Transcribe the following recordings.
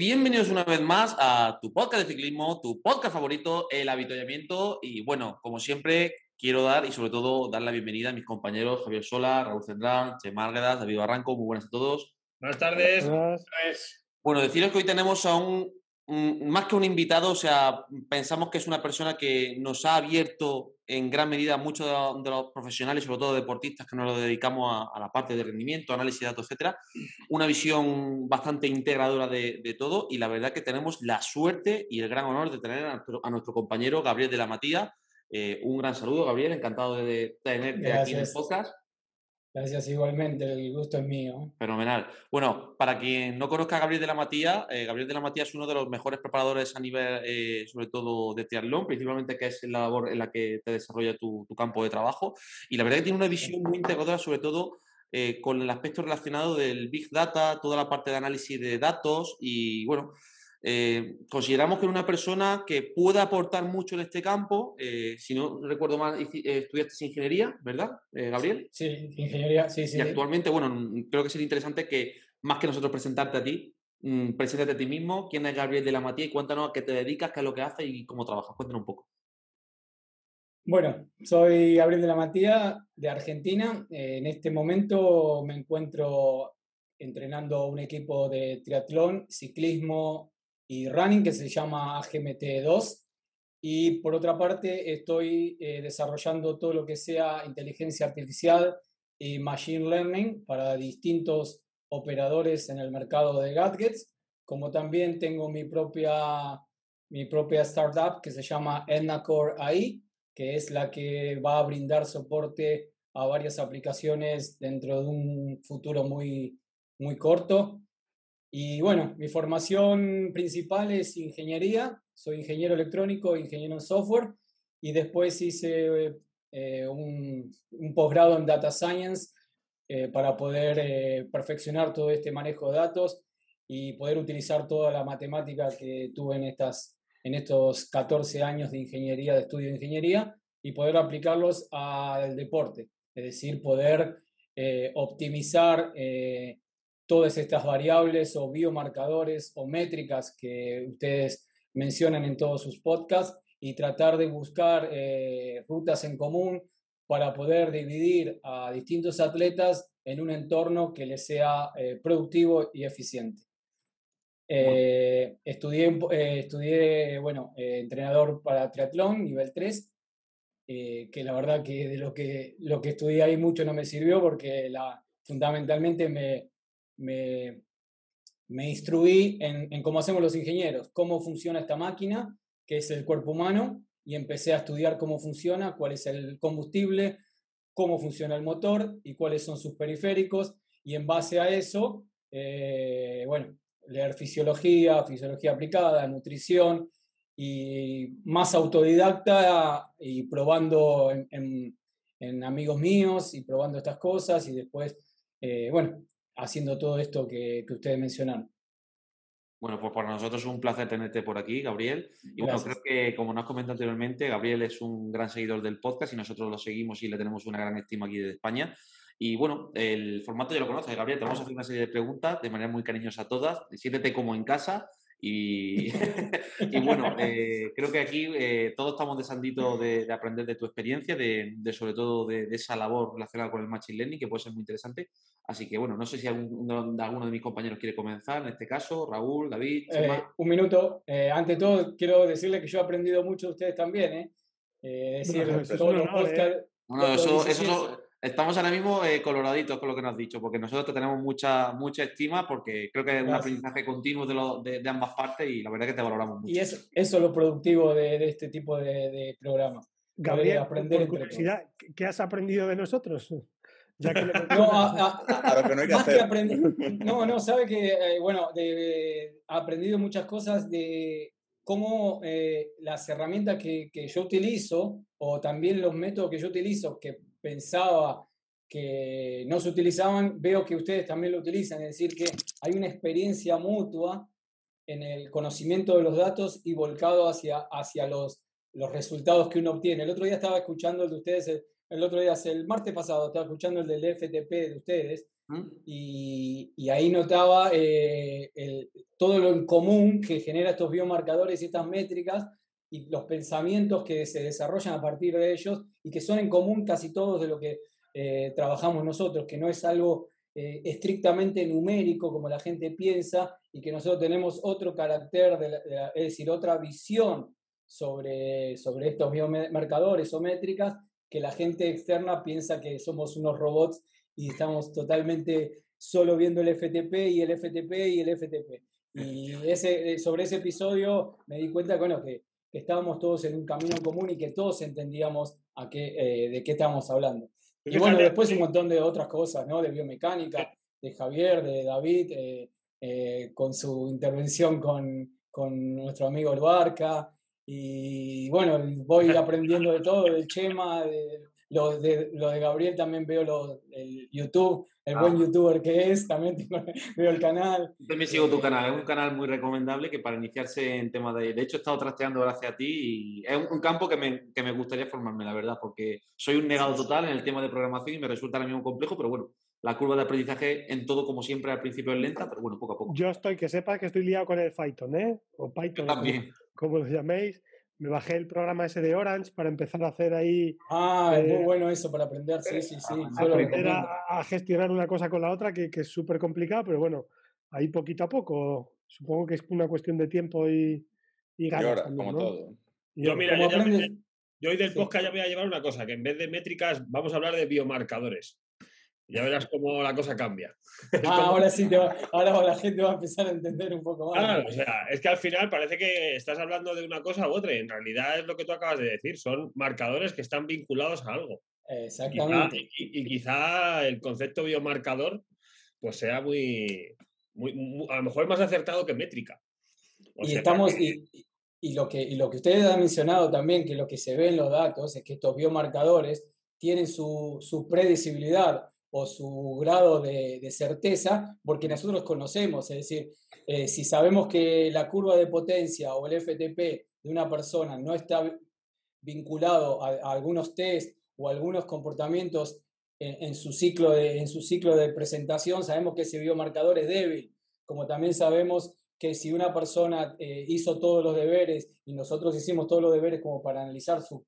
Bienvenidos una vez más a tu podcast de ciclismo, tu podcast favorito, el avituallamiento. Y bueno, como siempre, quiero dar y sobre todo dar la bienvenida a mis compañeros Javier Sola, Raúl Central, Che Márguedas, David Barranco. Muy buenas a todos. Buenas tardes. Bueno, deciros que hoy tenemos a un, más que un invitado, o sea, pensamos que es una persona que nos ha abierto en gran medida a muchos de, los profesionales, sobre todo deportistas que nos lo dedicamos a, la parte de rendimiento, análisis de datos, etcétera, una visión bastante integradora de, todo y la verdad que tenemos la suerte y el gran honor de tener a nuestro, compañero Gabriel de la Matía. Eh, un gran saludo, Gabriel, encantado de, tenerte aquí en el podcast. Gracias igualmente, el gusto es mío. Fenomenal. Bueno, para quien no conozca a Gabriel de la Matía, eh, Gabriel de la Matía es uno de los mejores preparadores a nivel, eh, sobre todo de triatlón, principalmente que es la labor en la que te desarrolla tu, campo de trabajo. Y la verdad que tiene una visión muy integradora, sobre todo eh, con el aspecto relacionado del Big Data, toda la parte de análisis de datos y, bueno, eh, consideramos que es una persona que puede aportar mucho en este campo. Eh, si no recuerdo mal, eh, estudiaste ingeniería, ¿verdad, Gabriel? Sí, ingeniería, sí, sí. Y actualmente, bueno, creo que sería interesante que, más que nosotros presentarte a ti, mm, preséntate a ti mismo, quién es Gabriel de la Matía y cuéntanos a qué te dedicas, qué es lo que haces y cómo trabajas. Cuéntanos un poco. Bueno, soy Gabriel de la Matía, de Argentina. en este momento me encuentro entrenando un equipo de triatlón, ciclismo y running que se llama GMT2. Y por otra parte, estoy eh, desarrollando todo lo que sea inteligencia artificial y machine learning para distintos operadores en el mercado de gadgets, como también tengo mi propia, mi propia startup que se llama Ennacore AI, que es la que va a brindar soporte a varias aplicaciones dentro de un futuro muy, muy corto. Y bueno, mi formación principal es ingeniería, soy ingeniero electrónico, ingeniero en software, y después hice eh, un, posgrado en Data Science eh, para poder eh, perfeccionar todo este manejo de datos y poder utilizar toda la matemática que tuve en, estas, en estos 14 años de ingeniería, de estudio de ingeniería, y poder aplicarlos al deporte, es decir, poder optimizar todas estas variables o biomarcadores o métricas que ustedes mencionan en todos sus podcasts y tratar de buscar eh, rutas en común para poder dividir a distintos atletas en un entorno que les sea eh, productivo y eficiente. Eh, estudié, estudié, bueno, entrenador para triatlón, nivel 3, que la verdad que de lo que, lo que estudié ahí mucho no me sirvió porque la, fundamentalmente me, me, me instruí en, cómo hacemos los ingenieros, cómo funciona esta máquina, que es el cuerpo humano, y empecé a estudiar cómo funciona, cuál es el combustible, cómo funciona el motor y cuáles son sus periféricos, y en base a eso, eh, bueno, leer fisiología, fisiología aplicada, nutrición, y más autodidacta y probando en, amigos míos y probando estas cosas y después, eh, bueno, haciendo todo esto que, ustedes mencionaron. Bueno, pues para nosotros es un placer tenerte por aquí, Gabriel. Y bueno, creo que, como nos has comentado anteriormente, Gabriel es un gran seguidor del podcast y nosotros lo seguimos y le tenemos una gran estima aquí de España. Y bueno, el formato ya lo conoces, Gabriel. Te vamos a hacer una serie de preguntas de manera muy cariñosa a todas. Siéntete como en casa y, y bueno, eh, creo que aquí eh, todos estamos deseanditos de, de, aprender de tu experiencia, de, de sobre todo de, esa labor relacionada con el Machine Learning, que puede ser muy interesante. Así que bueno, no sé si alguno, alguno de mis compañeros quiere comenzar, en este caso, Raúl, David. Eh, un minuto. ante todo, quiero decirle que yo he aprendido mucho de ustedes también. ¿eh? decir, todos los podcasts. eso, eso, estamos ahora mismo eh, coloraditos con lo que nos has dicho, porque nosotros tenemos mucha, mucha estima, porque creo que es un aprendizaje continuo de, de, ambas partes y la verdad es que te valoramos mucho. Y eso, eso es lo productivo de, este tipo de, programa. Gabriel, aprender por curiosidad, ¿qué has aprendido de nosotros? no, a, lo que no hay que hacer. no, no, sabe que, eh, bueno, he aprendido muchas cosas de cómo eh, las herramientas que, que, yo utilizo o también los métodos que yo utilizo que pensaba que no se utilizaban, veo que ustedes también lo utilizan, es decir, que hay una experiencia mutua en el conocimiento de los datos y volcado hacia, hacia los, los resultados que uno obtiene. El otro día estaba escuchando el de ustedes, el, otro día, el martes pasado, estaba escuchando el del FTP de ustedes ¿Mm? y, y, ahí notaba eh, el, todo lo en común que genera estos biomarcadores y estas métricas y los pensamientos que se desarrollan a partir de ellos y que son en común casi todos de lo que eh, trabajamos nosotros, que no es algo eh, estrictamente numérico como la gente piensa y que nosotros tenemos otro carácter, es decir, otra visión sobre, sobre estos biomarcadores o métricas que la gente externa piensa que somos unos robots y estamos totalmente solo viendo el FTP y el FTP y el FTP. Y ese, sobre ese episodio me di cuenta bueno, que, estábamos todos en un camino común y que todos entendíamos a qué, eh, de qué estábamos hablando. Y bueno, después un montón de otras cosas, ¿no? De biomecánica, de Javier, de David, eh, eh, con su intervención con, con nuestro amigo El Barca. Y bueno, voy aprendiendo de todo, del Chema, de, lo, de, lo de Gabriel también veo lo, el YouTube, el buen ah. youtuber que es, también veo el canal. También sigo tu canal, es un canal muy recomendable que para iniciarse en temas de... De hecho, he estado trasteando gracias a ti y es un, campo que me, que me, gustaría formarme, la verdad, porque soy un negado total en el tema de programación y me resulta ahora mismo complejo, pero bueno, la curva de aprendizaje en todo, como siempre, al principio es lenta, pero bueno, poco a poco. Yo estoy, que sepas que estoy liado con el Python, ¿eh? O Python, también. como lo llaméis me bajé el programa ese de Orange para empezar a hacer ahí. Ah, es muy eh, bueno eso para aprender, sí, sí, sí. Aprender a, gestionar una cosa con la otra, que, es súper complicado, pero bueno, ahí poquito a poco. Supongo que es una cuestión de tiempo y, y ganas. como todo. Yo, mira, yo, hoy del podcast ya voy a llevar una cosa, que en vez de métricas vamos a hablar de biomarcadores. Ya verás cómo la cosa cambia. Ah, ahora sí, ahora la gente va a empezar a entender un poco más. Claro, o sea, es que al final parece que estás hablando de una cosa u otra. en realidad es lo que tú acabas de decir. Son marcadores que están vinculados a algo. Exactamente. Y quizá, el concepto biomarcador pues sea muy, muy, a lo mejor más acertado que métrica. y estamos, y, y, lo que, y lo que ustedes han mencionado también, que lo que se ve en los datos es que estos biomarcadores tienen su, su predecibilidad o su grado de, certeza, porque nosotros conocemos, es decir, eh, si sabemos que la curva de potencia o el FTP de una persona no está vinculado a, algunos test o algunos comportamientos en, su ciclo de, en su ciclo de presentación, sabemos que ese biomarcador es débil, como también sabemos que si una persona eh, hizo todos los deberes y nosotros hicimos todos los deberes como para analizar su,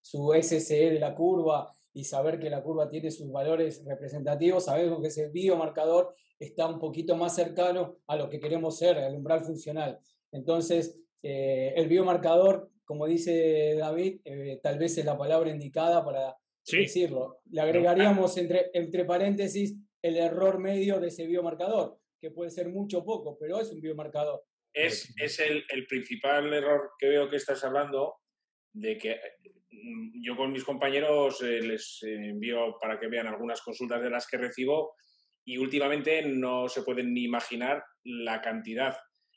su SSE de la curva y saber que la curva tiene sus valores representativos, sabemos que ese biomarcador está un poquito más cercano a lo que queremos ser, al umbral funcional. Entonces, eh, el biomarcador, como dice David, eh, tal vez es la palabra indicada para decirlo. Le agregaríamos entre, entre paréntesis el error medio de ese biomarcador, que puede ser mucho o poco, pero es un biomarcador. Es, es el, el, principal error que veo que estás hablando, de que yo con mis compañeros eh, les envío para que vean algunas consultas de las que recibo y últimamente no se pueden ni imaginar la cantidad.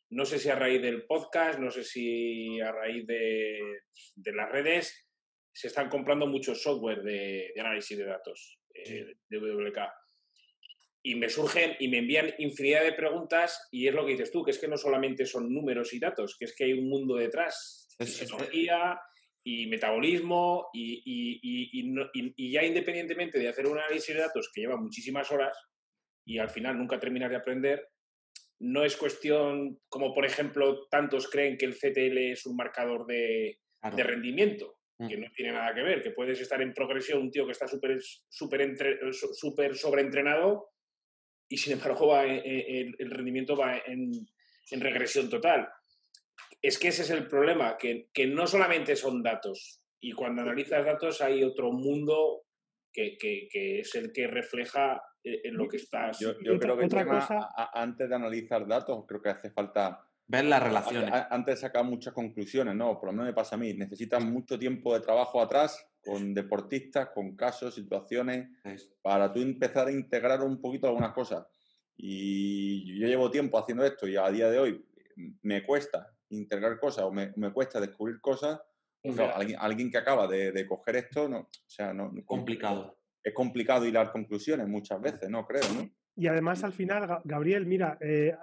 No sé si a raíz del podcast, no sé si a raíz de, las redes, se están comprando muchos software de, análisis de datos eh, de WK. Y me surgen y me envían infinidad de preguntas y es lo que dices tú, que es que no solamente son números y datos, que es que hay un mundo detrás, tecnología, y metabolismo y, y, ya independientemente de hacer un análisis de datos que lleva muchísimas horas y al final nunca terminar de aprender, no es cuestión como por ejemplo tantos creen que el CTL es un marcador de, de rendimiento, mm. que no tiene nada que ver, que puedes estar en progresión un tío que está súper super, super sobreentrenado y sin embargo va, el, el rendimiento va en, en regresión total es que ese es el problema, que, no solamente son datos, y cuando analizas datos hay otro mundo que, es el que refleja eh, en lo que estás. Yo, creo que antes de analizar datos, creo que hace falta ver las relaciones. Antes de sacar muchas conclusiones, ¿no? Por lo menos me pasa a mí. Necesitas mucho tiempo de trabajo atrás con deportistas, con casos, situaciones, para tú empezar a integrar un poquito algunas cosas. Y yo llevo tiempo haciendo esto y a día de hoy me cuesta integrar cosas o me, cuesta descubrir cosas. alguien, alguien, que acaba de, coger esto, no, o sea, no, complicado. Es complicado hilar conclusiones muchas veces, ¿no? Creo, ¿no? Y además, al final, Gabriel, mira, eh,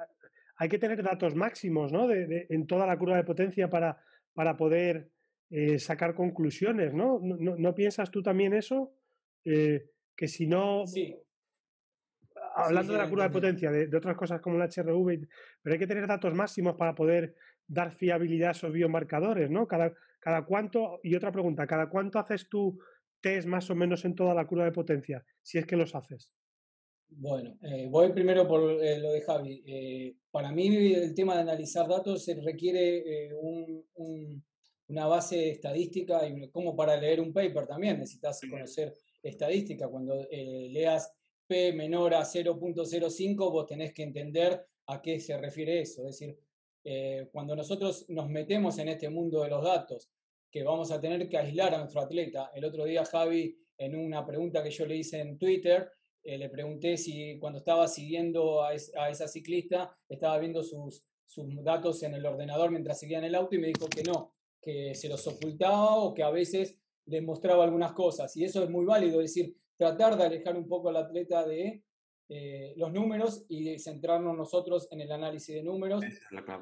hay que tener datos máximos, ¿no? en toda la curva de potencia para, para poder eh, sacar conclusiones, ¿no? ¿no? piensas tú también eso? Eh, que si no... Sí. Hablando de la curva de potencia, de, otras cosas como el HRV, pero hay que tener datos máximos para poder dar fiabilidad a esos biomarcadores, ¿no? Cada, cada cuánto, y otra pregunta, ¿cada cuánto haces tú test más o menos en toda la curva de potencia? Si es que los haces. Bueno, eh, voy primero por lo de Javi. para mí el tema de analizar datos se requiere un, una base estadística y como para leer un paper también necesitas conocer estadística. Cuando eh, leas P menor a 0.05, vos tenés que entender a qué se refiere eso. Es decir, eh, cuando nosotros nos metemos en este mundo de los datos, que vamos a tener que aislar a nuestro atleta. El otro día Javi, en una pregunta que yo le hice en Twitter, eh, le pregunté si cuando estaba siguiendo a, a, esa ciclista estaba viendo sus, sus datos en el ordenador mientras seguía en el auto y me dijo que no, que se los ocultaba o que a veces les mostraba algunas cosas. Y eso es muy válido, es decir, tratar de alejar un poco al atleta de eh, los números y centrarnos nosotros en el análisis de números,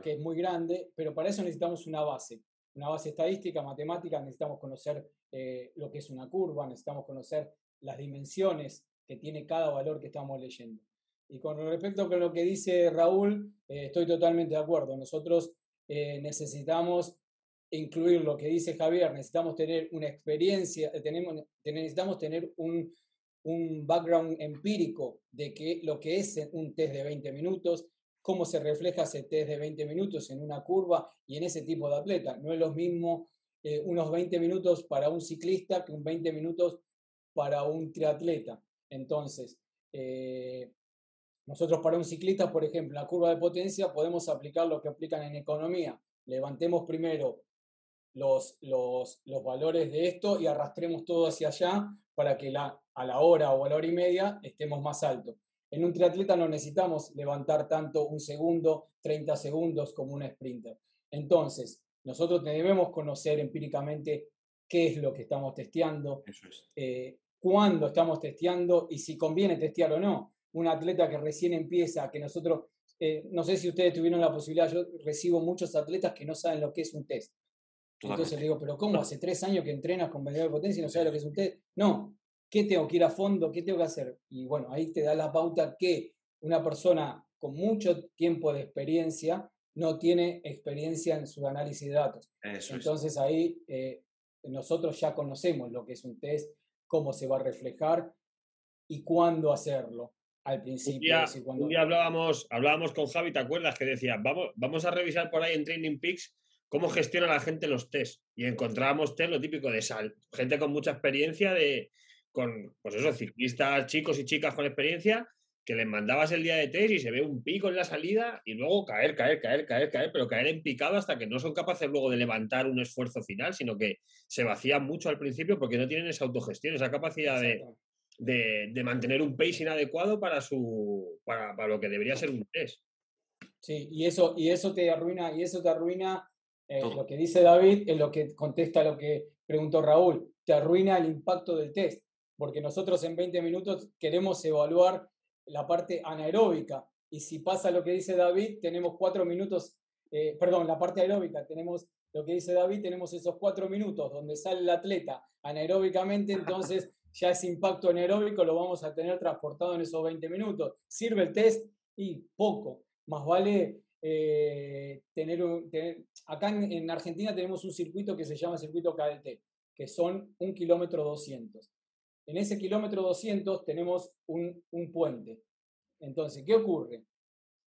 que es muy grande, pero para eso necesitamos una base, una base estadística, matemática, necesitamos conocer eh, lo que es una curva, necesitamos conocer las dimensiones que tiene cada valor que estamos leyendo. Y con respecto a lo que dice Raúl, eh, estoy totalmente de acuerdo. Nosotros necesitamos incluir lo que dice Javier, necesitamos tener una experiencia, tenemos, necesitamos tener un, un background empírico de que lo que es un test de 20 minutos, cómo se refleja ese test de 20 minutos en una curva y en ese tipo de atleta. No es lo mismo eh, unos 20 minutos para un ciclista que un 20 minutos para un triatleta. Entonces, eh, nosotros para un ciclista, por ejemplo, la curva de potencia podemos aplicar lo que aplican en economía. Levantemos primero los, los, los, valores de esto y arrastremos todo hacia allá para que la, a la hora o a la hora y media estemos más altos. En un triatleta no necesitamos levantar tanto un segundo, 30 segundos como un sprinter. Entonces, nosotros debemos conocer empíricamente qué es lo que estamos testeando, eh, cuándo estamos testeando y si conviene testear o no. Un atleta que recién empieza, que nosotros, eh, no sé si ustedes tuvieron la posibilidad, yo recibo muchos atletas que no saben lo que es un test. Entonces le digo, pero ¿cómo? Hace tres años que entrenas con medidor de potencia y no sabes lo que es un test. No, ¿qué tengo que ir a fondo? ¿Qué tengo que hacer? Y bueno, ahí te da la pauta que una persona con mucho tiempo de experiencia no tiene experiencia en su análisis de datos. Entonces ahí eh, nosotros ya conocemos lo que es un test, cómo se va a reflejar y cuándo hacerlo al principio. Un día, hablábamos, hablábamos con Javi, ¿te acuerdas? Que decía, vamos, vamos a revisar por ahí en Training Peaks cómo gestiona la gente los test. Y encontrábamos test lo típico de sal, gente con mucha experiencia, de, con, pues eso, ciclistas, chicos y chicas con experiencia, que les mandabas el día de test y se ve un pico en la salida y luego caer, caer, caer, caer, caer, pero caer en picado hasta que no son capaces luego de levantar un esfuerzo final, sino que se vacían mucho al principio porque no tienen esa autogestión, esa capacidad de, de, mantener un pacing adecuado para, su, para, para, lo que debería ser un test. Sí, y eso, y eso te arruina, y eso te arruina eh, lo que dice David es lo que contesta lo que preguntó Raúl. Te arruina el impacto del test, porque nosotros en 20 minutos queremos evaluar la parte anaeróbica. Y si pasa lo que dice David, tenemos cuatro minutos, eh, perdón, la parte aeróbica, tenemos lo que dice David, tenemos esos cuatro minutos donde sale el atleta anaeróbicamente, entonces ya ese impacto anaeróbico lo vamos a tener transportado en esos 20 minutos. ¿Sirve el test? Y poco. Más vale eh, tener, acá en, Argentina tenemos un circuito que se llama circuito KDT, que son un kilómetro 200. En ese kilómetro 200 tenemos un, un puente. Entonces, ¿qué ocurre?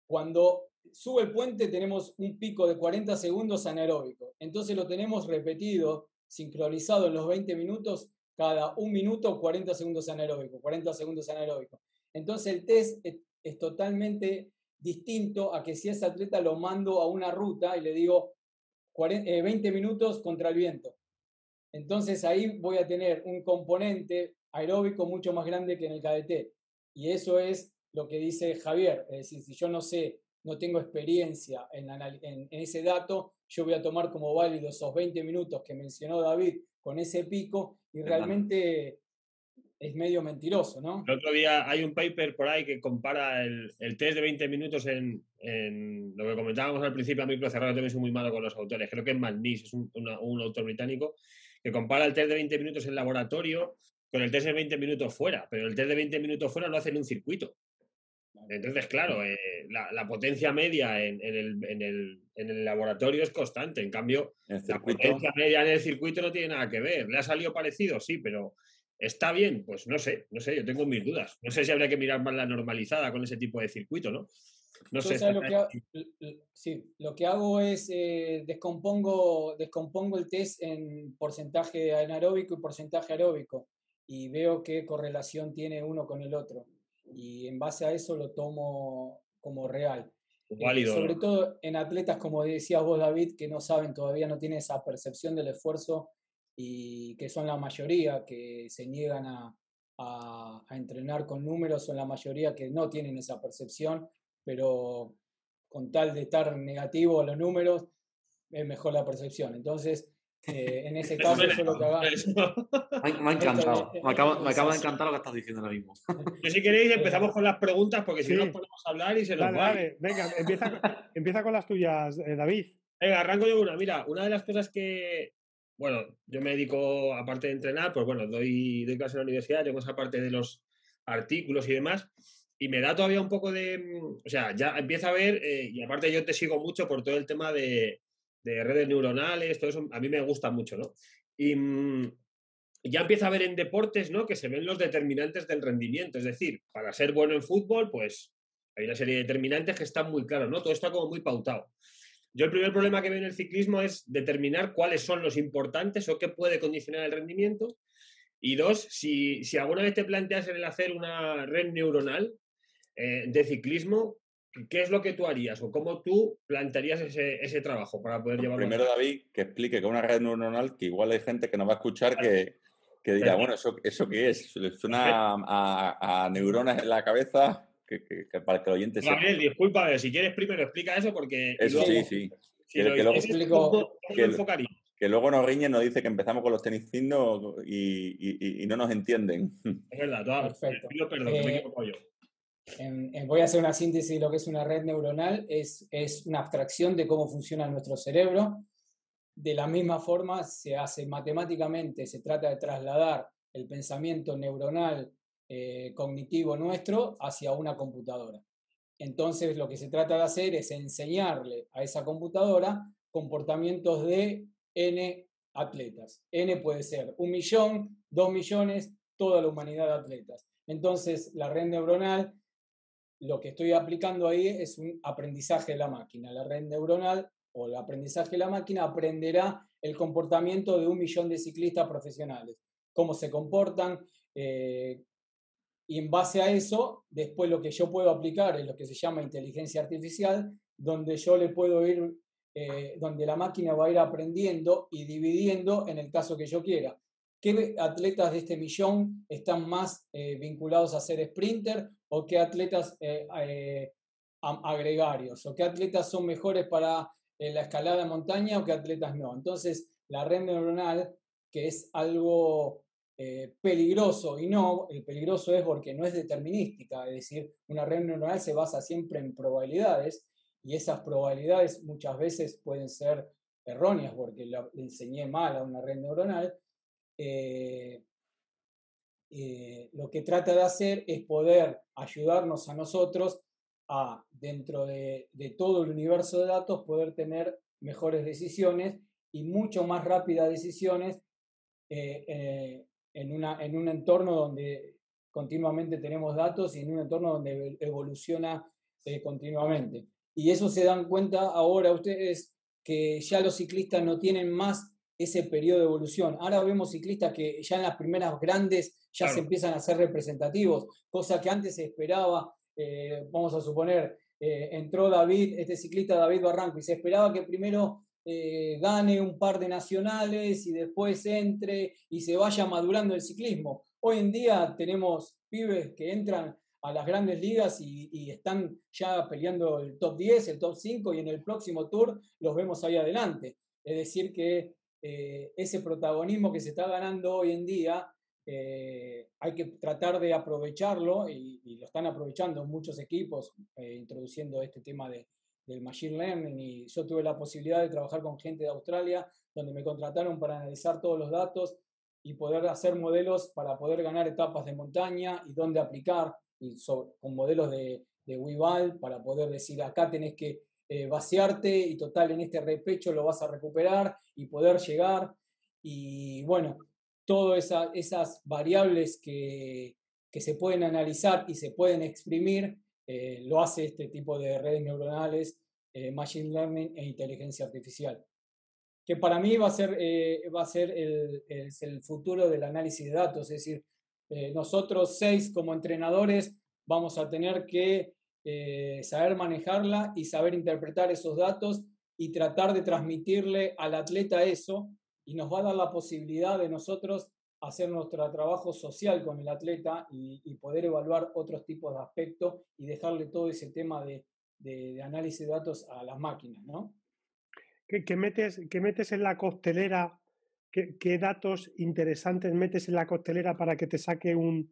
Cuando sube el puente tenemos un pico de 40 segundos anaeróbico. Entonces lo tenemos repetido, sincronizado en los 20 minutos, cada un minuto 40 segundos anaeróbico, 40 segundos anaeróbico. Entonces el test es totalmente distinto a que si ese atleta lo mando a una ruta y le digo 20 eh, minutos contra el viento. Entonces ahí voy a tener un componente aeróbico mucho más grande que en el KDT. Y eso es lo que dice Javier. Es decir, si yo no sé, no tengo experiencia en, en, ese dato, yo voy a tomar como válido esos 20 minutos que mencionó David con ese pico y realmente es medio mentiroso, ¿no? El otro día hay un paper por ahí que compara el, test de 20 minutos en, lo que comentábamos al principio a micro cerrado, también soy muy malo con los autores, creo que es Malnis, es un, un, autor británico, que compara el test de 20 minutos en laboratorio con el test de 20 minutos fuera, pero el test de 20 minutos fuera lo hace en un circuito. Entonces, claro, eh, la, potencia media en, el, laboratorio es constante. En cambio, la potencia media en el circuito no tiene nada que ver. ¿Le ha salido parecido? Sí, pero ¿está bien? Pues no sé, no sé, yo tengo mis dudas. No sé si habría que mirar más la normalizada con ese tipo de circuito, ¿no? No sé. Lo que, hago, sí, lo que hago es eh, descompongo, descompongo el test en porcentaje anaeróbico y porcentaje aeróbico y veo qué correlación tiene uno con el otro y en base a eso lo tomo como real. Eh, sobre todo en atletas, como decías vos, David, que no saben todavía, no tienen esa percepción del esfuerzo y que son la mayoría que se niegan a, a, entrenar con números, son la mayoría que no tienen esa percepción, pero con tal de estar negativo a los números, es mejor la percepción. Entonces, eh, en ese caso, eso es lo que haga. Me, ha encantado. Me acaba, me acaba, de encantar lo que estás diciendo ahora mismo. si queréis, empezamos con las preguntas, porque si no nos podemos hablar y se nos va. venga, empieza, empieza, con las tuyas, eh, David. Venga, arranco yo una. Mira, una de las cosas que. Bueno, yo me dedico, aparte de entrenar, pues bueno, doy, doy clase en la universidad, tengo esa parte de los artículos y demás. Y me da todavía un poco de. O sea, ya empieza a ver, eh, y aparte yo te sigo mucho por todo el tema de, de redes neuronales, todo eso a mí me gusta mucho, ¿no? Y mm, ya empieza a ver en deportes, ¿no? Que se ven los determinantes del rendimiento, es decir, para ser bueno en fútbol, pues hay una serie de determinantes que están muy claros, ¿no? Todo está como muy pautado. Yo el primer problema que veo en el ciclismo es determinar cuáles son los importantes o qué puede condicionar el rendimiento. Y dos, si, si alguna vez te planteas el hacer una red neuronal eh, de ciclismo, ¿Qué es lo que tú harías o cómo tú plantearías ese, trabajo para poder llevarlo? Primero, David, que explique que una red neuronal, que igual hay gente que nos va a escuchar que, que dirá, bueno, ¿eso, ¿eso qué es? Suena a, a, neuronas en la cabeza que, para que el oyente sepa. Gabriel, disculpa, si quieres primero explica eso porque... Eso sí, sí. que, luego, explico, que, luego nos riñen, nos dice que empezamos con los tenis y, y, y, no nos entienden. Es verdad, todo, Perfecto. pido perdón, me eh, equivoco yo voy a hacer una síntesis de lo que es una red neuronal, es, es una abstracción de cómo funciona nuestro cerebro. De la misma forma se hace matemáticamente, se trata de trasladar el pensamiento neuronal eh, cognitivo nuestro hacia una computadora. Entonces lo que se trata de hacer es enseñarle a esa computadora comportamientos de N atletas. N puede ser un millón, dos millones, toda la humanidad de atletas. Entonces la red neuronal lo que estoy aplicando ahí es un aprendizaje de la máquina. La red neuronal o el aprendizaje de la máquina aprenderá el comportamiento de un millón de ciclistas profesionales, cómo se comportan, eh, y en base a eso, después lo que yo puedo aplicar es lo que se llama inteligencia artificial, donde yo le puedo ir, eh, donde la máquina va a ir aprendiendo y dividiendo en el caso que yo quiera. ¿Qué atletas de este millón están más eh, vinculados a ser sprinter o qué atletas eh, eh, agregarios o qué atletas son mejores para la escalada de montaña o qué atletas no? Entonces, la red neuronal, que es algo peligroso y no, el peligroso es porque no es determinística, es decir, una red neuronal se basa siempre en probabilidades y esas probabilidades muchas veces pueden ser erróneas porque le enseñé mal a una red neuronal eh, eh, lo que trata de hacer es poder ayudarnos a nosotros a, dentro de, todo el universo de datos, poder tener mejores decisiones y mucho más rápidas decisiones eh, en, una, en un entorno donde continuamente tenemos datos y en un entorno donde evoluciona continuamente. Y eso se dan cuenta ahora ustedes que ya los ciclistas no tienen más ese periodo de evolución. Ahora vemos ciclistas que ya en las primeras grandes ya se empiezan a ser representativos, cosa que antes se esperaba, eh, vamos a suponer, eh, entró David, este ciclista David Barranco, y se esperaba que primero eh, gane un par de nacionales y después entre y se vaya madurando el ciclismo. Hoy en día tenemos pibes que entran a las grandes ligas y, están ya peleando el top 10, el top 5 y en el próximo tour los vemos ahí adelante. Es decir, que eh, ese protagonismo que se está ganando hoy en día eh, hay que tratar de aprovecharlo y, lo están aprovechando muchos equipos introduciendo este tema de, del Machine Learning. Y yo tuve la posibilidad de trabajar con gente de Australia donde me contrataron para analizar todos los datos y poder hacer modelos para poder ganar etapas de montaña y dónde aplicar y con modelos de, de Weval para poder decir acá tenés que eh, vaciarte y total en este repecho lo vas a recuperar y poder llegar y bueno, todas esas variables que, que se pueden analizar y se pueden exprimir eh, lo hace este tipo de redes neuronales, eh, Machine Learning e inteligencia artificial. Que para mí va a ser, va a ser el, el, futuro del análisis de datos, es decir, nosotros seis como entrenadores vamos a tener que saber manejarla y saber interpretar esos datos y tratar de transmitirle al atleta eso y nos va a dar la posibilidad de nosotros hacer nuestro trabajo social con el atleta y, poder evaluar otros tipos de aspectos y dejarle todo ese tema de, de, análisis de datos a las máquinas, ¿no? ¿Qué, metes, qué metes en la costelera? ¿Qué, datos interesantes metes en la costelera para que te saque un,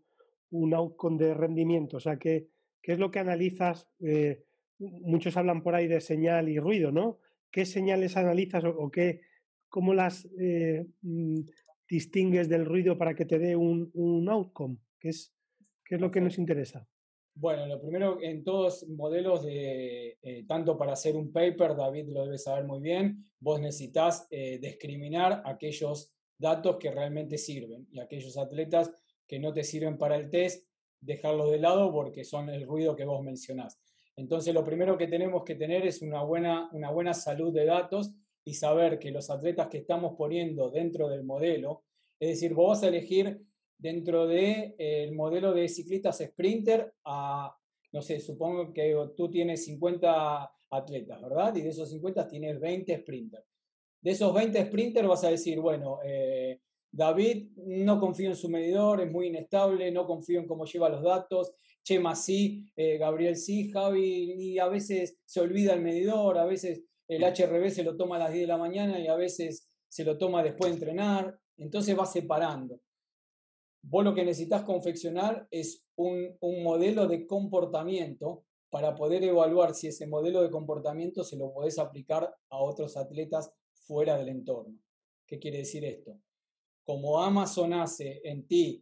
un outcome de rendimiento? O sea, ¿qué, qué es lo que analizas? Eh, muchos hablan por ahí de señal y ruido, ¿no? ¿Qué señales analizas o, qué, cómo las eh, mm, distingues del ruido para que te dé un, un outcome? ¿Qué es, ¿Qué es lo que nos interesa? Bueno, lo primero, en todos modelos de, eh, tanto para hacer un paper, David lo debe saber muy bien, vos necesitas eh, discriminar aquellos datos que realmente sirven y aquellos atletas que no te sirven para el test, dejarlos de lado porque son el ruido que vos mencionás. Entonces, lo primero que tenemos que tener es una buena, una buena salud de datos y saber que los atletas que estamos poniendo dentro del modelo, es decir, vos vas a elegir dentro del de, modelo de ciclistas sprinter a, no sé, supongo que tú tienes 50 atletas, ¿verdad? Y de esos 50 tienes 20 sprinters. De esos 20 sprinters vas a decir, bueno, eh, David, no confío en su medidor, es muy inestable, no confío en cómo lleva los datos, Chema sí, eh, Gabriel sí, Javi, y a veces se olvida el medidor, a veces el HRB se lo toma a las 10 de la mañana y a veces se lo toma después de entrenar, entonces va separando. Vos lo que necesitas confeccionar es un, modelo de comportamiento para poder evaluar si ese modelo de comportamiento se lo podés aplicar a otros atletas fuera del entorno. ¿Qué quiere decir esto? Como Amazon hace en ti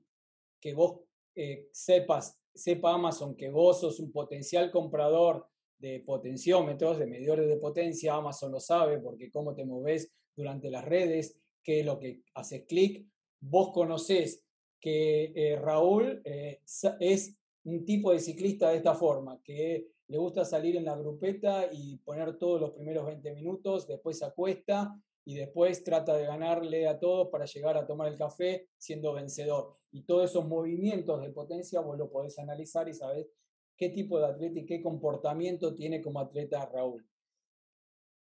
que vos eh, sepas, sepa Amazon que vos sos un potencial comprador de potenciómetros, de medidores de potencia, Amazon lo sabe porque cómo te moves durante las redes, qué es lo que haces clic, vos conocés que eh, Raúl eh, es un tipo de ciclista de esta forma, que le gusta salir en la grupeta y poner todos los primeros 20 minutos, después se acuesta y después trata de ganarle a todos para llegar a tomar el café siendo vencedor. Y todos esos movimientos de potencia vos lo podés analizar y sabés qué tipo de atleta y qué comportamiento tiene como atleta Raúl.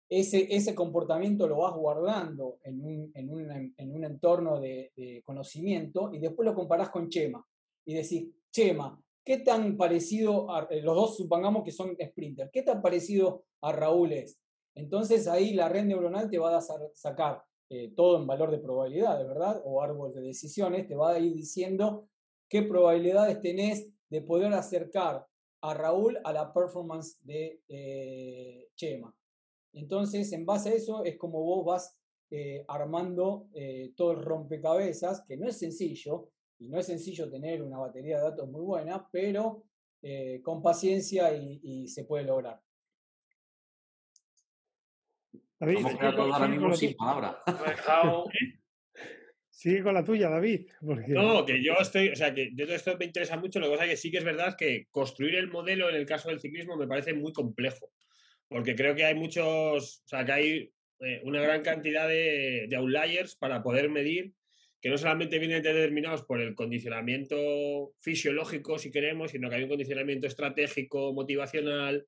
Ese, ese comportamiento lo vas guardando en un, en un, en un entorno de, conocimiento y después lo comparás con Chema y decís, Chema, ¿qué tan parecido, a, eh, los dos supongamos que son sprinters, ¿qué tan parecido a Raúl es? Entonces ahí la red neuronal te va a sacar eh, todo en valor de probabilidades, ¿verdad? O árbol de decisiones, te va a ir diciendo qué probabilidades tenés de poder acercar a Raúl a la performance de eh, Chema. Entonces, en base a eso es como vos vas eh, armando todo el rompecabezas, que no es sencillo, y no es sencillo tener una batería de datos muy buena, pero con paciencia y, se puede lograr. David, sin. Sigue con la tuya, David. No, que yo estoy, o sea, que de todo esto me interesa mucho. Lo que pasa es que sí que es verdad que construir el modelo en el caso del ciclismo me parece muy complejo. Porque creo que hay muchos, o sea, que hay eh, una gran cantidad de, de, outliers para poder medir que no solamente vienen determinados por el condicionamiento fisiológico, si queremos, sino que hay un condicionamiento estratégico, motivacional,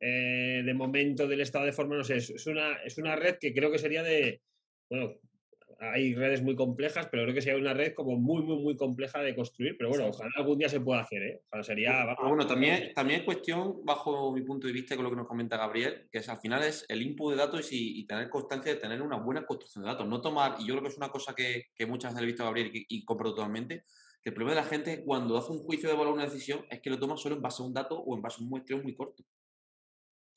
eh, de momento del estado de forma, no sé, es, una, es una red que creo que sería de, bueno, hay redes muy complejas, pero creo que sería una red como muy, muy, muy compleja de construir. Pero bueno, ojalá algún día se pueda hacer, ¿eh? Ojalá sería. bueno, también, también es cuestión, bajo mi punto de vista, con lo que nos comenta Gabriel, que es al final es el input de datos y, tener constancia de tener una buena construcción de datos. No tomar, y yo creo que es una cosa que, que muchas veces he visto a Gabriel y, y compro totalmente, que el problema de la gente cuando hace un juicio de valor una decisión es que lo toma solo en base a un dato o en base a un muestreo muy corto.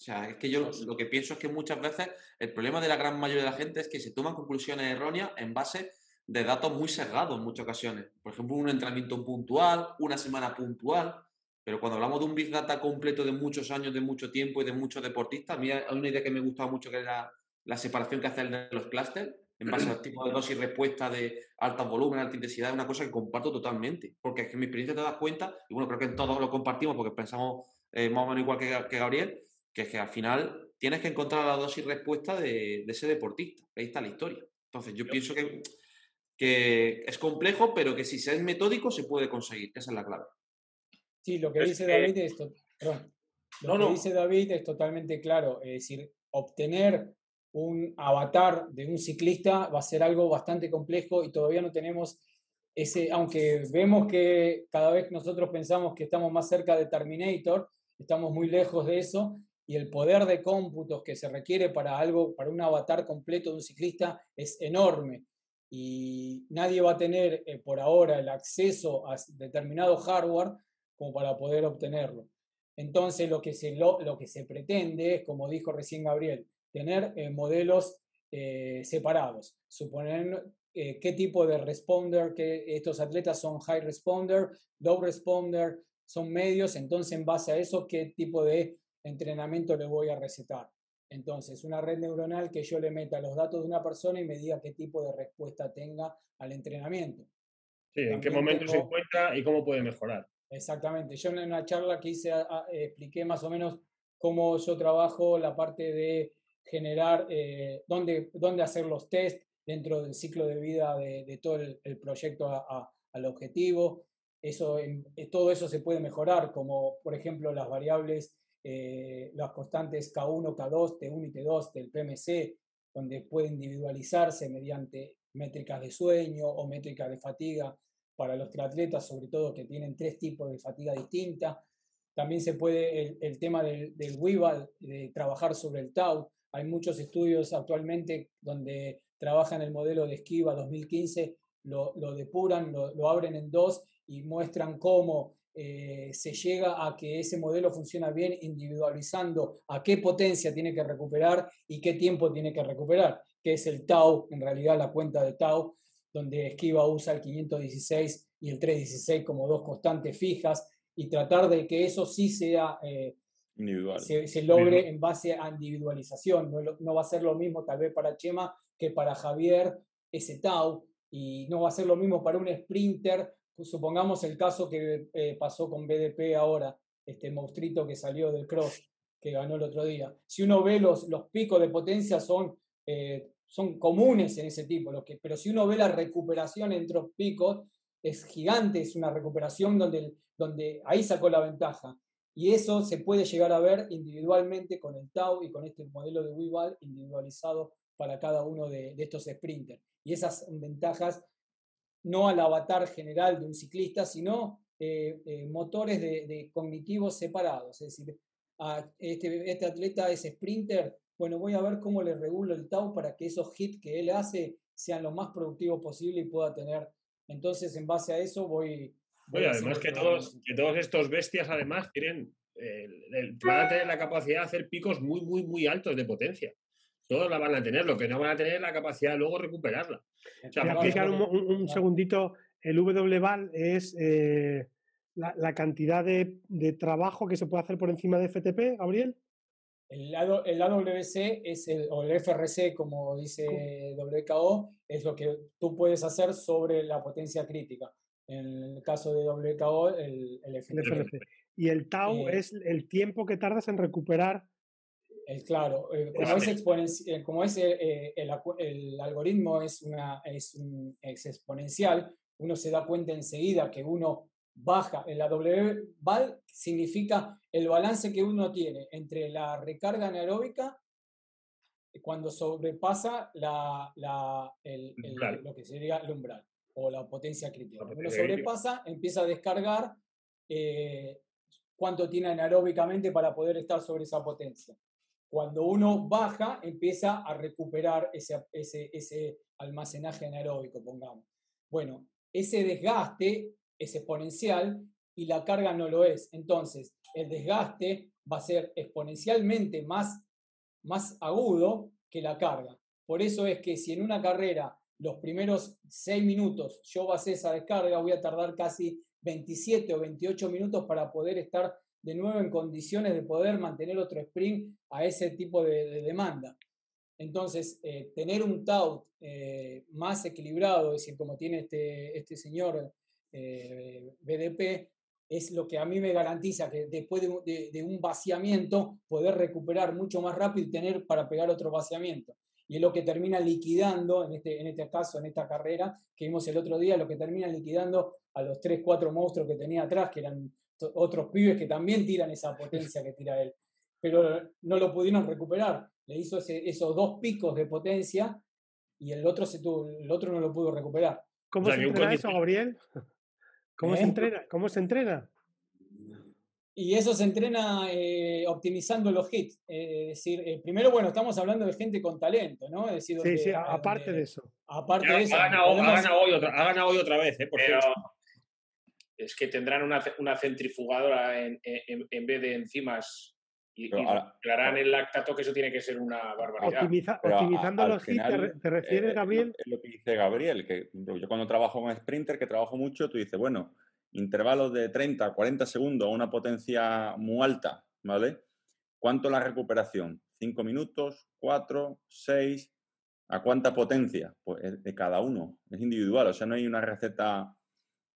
O sea, es que yo lo que pienso es que muchas veces el problema de la gran mayoría de la gente es que se toman conclusiones erróneas en base de datos muy sesgados en muchas ocasiones. Por ejemplo, un entrenamiento puntual, una semana puntual. Pero cuando hablamos de un Big Data completo de muchos años, de mucho tiempo y de muchos deportistas, a mí hay una idea que me gustaba mucho que era la separación que hace el de los clústeres en base al tipo de dosis respuesta de alto volumen, alta intensidad, es una cosa que comparto totalmente. Porque es que en mi experiencia te das cuenta, y bueno, creo que todos lo compartimos porque pensamos eh, más o menos igual que, que Gabriel, que es que al final tienes que encontrar la dosis respuesta de, ese deportista. Ahí está la historia. Entonces, yo pienso que, que es complejo, pero que si se es metódico se puede conseguir. Esa es la clave. Sí, lo que dice David es, lo que dice David es totalmente claro. Es decir, obtener un avatar de un ciclista va a ser algo bastante complejo y todavía no tenemos ese, aunque vemos que cada vez nosotros pensamos que estamos más cerca de Terminator, estamos muy lejos de eso, y el poder de cómputos que se requiere para algo, para un avatar completo de un ciclista es enorme. Y nadie va a tener eh, por ahora el acceso a determinado hardware como para poder obtenerlo. Entonces lo que se, lo, que se pretende es, como dijo recién Gabriel, tener eh, modelos eh, separados. Suponer qué tipo de responder, que estos atletas son high responder, low responder, son medios, entonces en base a eso, qué tipo de entrenamiento le voy a recetar. Entonces, una red neuronal que yo le meta los datos de una persona y me diga qué tipo de respuesta tenga al entrenamiento. Sí, en qué momento se encuentra y cómo puede mejorar. Exactamente. Yo en una charla que hice expliqué más o menos cómo yo trabajo la parte de generar, eh, dónde, dónde, hacer los test dentro del ciclo de vida de, todo el, proyecto al objetivo. Eso, todo eso se puede mejorar, como por ejemplo las variables eh, las constantes K1, K2, T1 y T2 del PMC, donde puede individualizarse mediante métricas de sueño o métricas de fatiga para los triatletas, sobre todo que tienen tres tipos de fatiga distinta. También se puede el, tema del, del de trabajar sobre el Tau. Hay muchos estudios actualmente donde trabajan el modelo de esquiva 2015, lo, lo depuran, lo, lo abren en dos y muestran cómo eh, se llega a que ese modelo funciona bien individualizando a qué potencia tiene que recuperar y qué tiempo tiene que recuperar, que es el tau, en realidad la cuenta de tau, donde Esquiva usa el 516 y el 316 como dos constantes fijas y tratar de que eso sí sea... Eh, se, logre en base a individualización. No, no va a ser lo mismo tal vez para Chema que para Javier ese tau y no va a ser lo mismo para un sprinter supongamos el caso que eh, pasó con BDP ahora, este monstruito que salió del cross, que ganó el otro día. Si uno ve los, los picos de potencia son, eh, son comunes en ese tipo, que, pero si uno ve la recuperación entre los picos, es gigante, es una recuperación donde, donde ahí sacó la ventaja. Y eso se puede llegar a ver individualmente con el Tau y con este modelo de Webull individualizado para cada uno de, de estos sprinters. Y esas ventajas no al avatar general de un ciclista, sino eh, eh, motores de, cognitivos separados. Es decir, a este, este, atleta es sprinter, bueno, voy a ver cómo le regulo el tau para que esos hits que él hace sean lo más productivos posible y pueda tener. Entonces, en base a eso voy... voy además que todos, que todos estos bestias además tienen, eh, van a tener la capacidad de hacer picos muy, muy, muy altos de potencia todos la van a tener, lo que no van a tener es la capacidad de luego recuperarla. explicar un, segundito, el WVAL es eh, la, cantidad de, trabajo que se puede hacer por encima de FTP, Gabriel. El, el AWC es el, o el FRC, como dice WKO, es lo que tú puedes hacer sobre la potencia crítica. En el caso de WKO, el, el FRC. Y el tau eh, es el tiempo que tardas en recuperar el, claro, eh, como, es eh, como es eh, el, el, algoritmo es, una, es, un, es, exponencial, uno se da cuenta enseguida que uno baja. En la W val significa el balance que uno tiene entre la recarga anaeróbica cuando sobrepasa la, el, lo que sería el umbral o la potencia crítica. Cuando lo sobrepasa, empieza a descargar eh, cuánto tiene anaeróbicamente para poder estar sobre esa potencia. Cuando uno baja, empieza a recuperar ese, ese, ese almacenaje anaeróbico, pongamos. Bueno, ese desgaste es exponencial y la carga no lo es. Entonces, el desgaste va a ser exponencialmente más, más agudo que la carga. Por eso es que si en una carrera los primeros seis minutos yo basé esa descarga, voy a tardar casi 27 o 28 minutos para poder estar de nuevo en condiciones de poder mantener otro sprint a ese tipo de, demanda. Entonces, eh, tener un tout eh, más equilibrado, es decir, como tiene este, este señor eh, BDP, es lo que a mí me garantiza que después de, un vaciamiento poder recuperar mucho más rápido y tener para pegar otro vaciamiento. Y es lo que termina liquidando, en este, en este caso, en esta carrera que vimos el otro día, lo que termina liquidando a los 3, 4 monstruos que tenía atrás, que eran otros pibes que también tiran esa potencia que tira él. Pero no lo pudieron recuperar. Le hizo esos dos picos de potencia y el otro, se tuvo, el otro no lo pudo recuperar. ¿Cómo se entrena eso, Gabriel? ¿Cómo se ¿Eh? entrena? ¿Cómo se entrena? Y eso se entrena eh, optimizando los hits. Eh, es decir, primero, bueno, estamos hablando de gente con talento, ¿no? Es decir, sí, sí, aparte de eso. Aparte de eso. Ha ganado, hoy, otra, hoy otra vez, ¿eh? Pero es que tendrán una, una centrifugadora en, en, vez de enzimas y, harán el lactato, que eso tiene que ser una barbaridad. optimizando los hits, ¿te, refieres, Gabriel? Es lo que dice Gabriel, que yo cuando trabajo con Sprinter, que trabajo mucho, tú dices, bueno, intervalos de 30, 40 segundos a una potencia muy alta, ¿vale? ¿Cuánto la recuperación? ¿5 minutos? ¿4? ¿6? ¿A cuánta potencia? Pues de cada uno, es individual, o sea, no hay una receta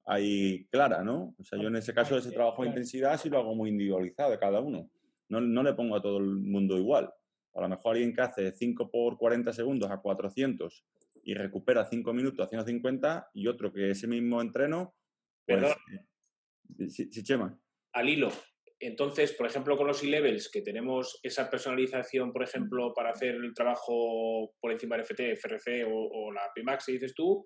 ahí clara, ¿no? O sea, yo en ese caso, ese trabajo de intensidad sí lo hago muy individualizado de cada uno. No, no le pongo a todo el mundo igual. A lo mejor alguien que hace 5 por 40 segundos a 400 y recupera 5 minutos a 150 y otro que ese mismo entreno Perdón. Pues, eh, sí, Chema. Al hilo. Entonces, por ejemplo, con los e-levels, que tenemos esa personalización, por ejemplo, para hacer el trabajo por encima del FT, FRC o, la PMAX, si dices tú,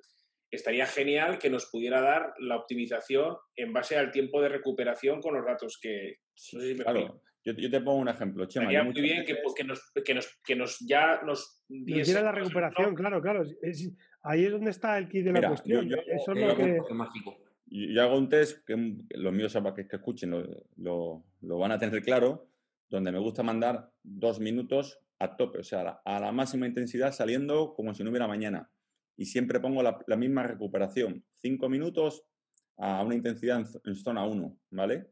estaría genial que nos pudiera dar la optimización en base al tiempo de recuperación con los datos que... claro, yo, te pongo un ejemplo. Chema, Estaría muy bien que, nos, que, nos, que nos ya nos diese... la recuperación, claro, claro. ahí es donde está el kit de la cuestión. Eso es lo que... mágico yo hago un test que los míos que, que escuchen lo, lo, van a tener claro, donde me gusta mandar dos minutos a tope, o sea, a la, máxima intensidad saliendo como si no hubiera mañana. Y siempre pongo la, misma recuperación, cinco minutos a una intensidad en, zona 1, ¿vale?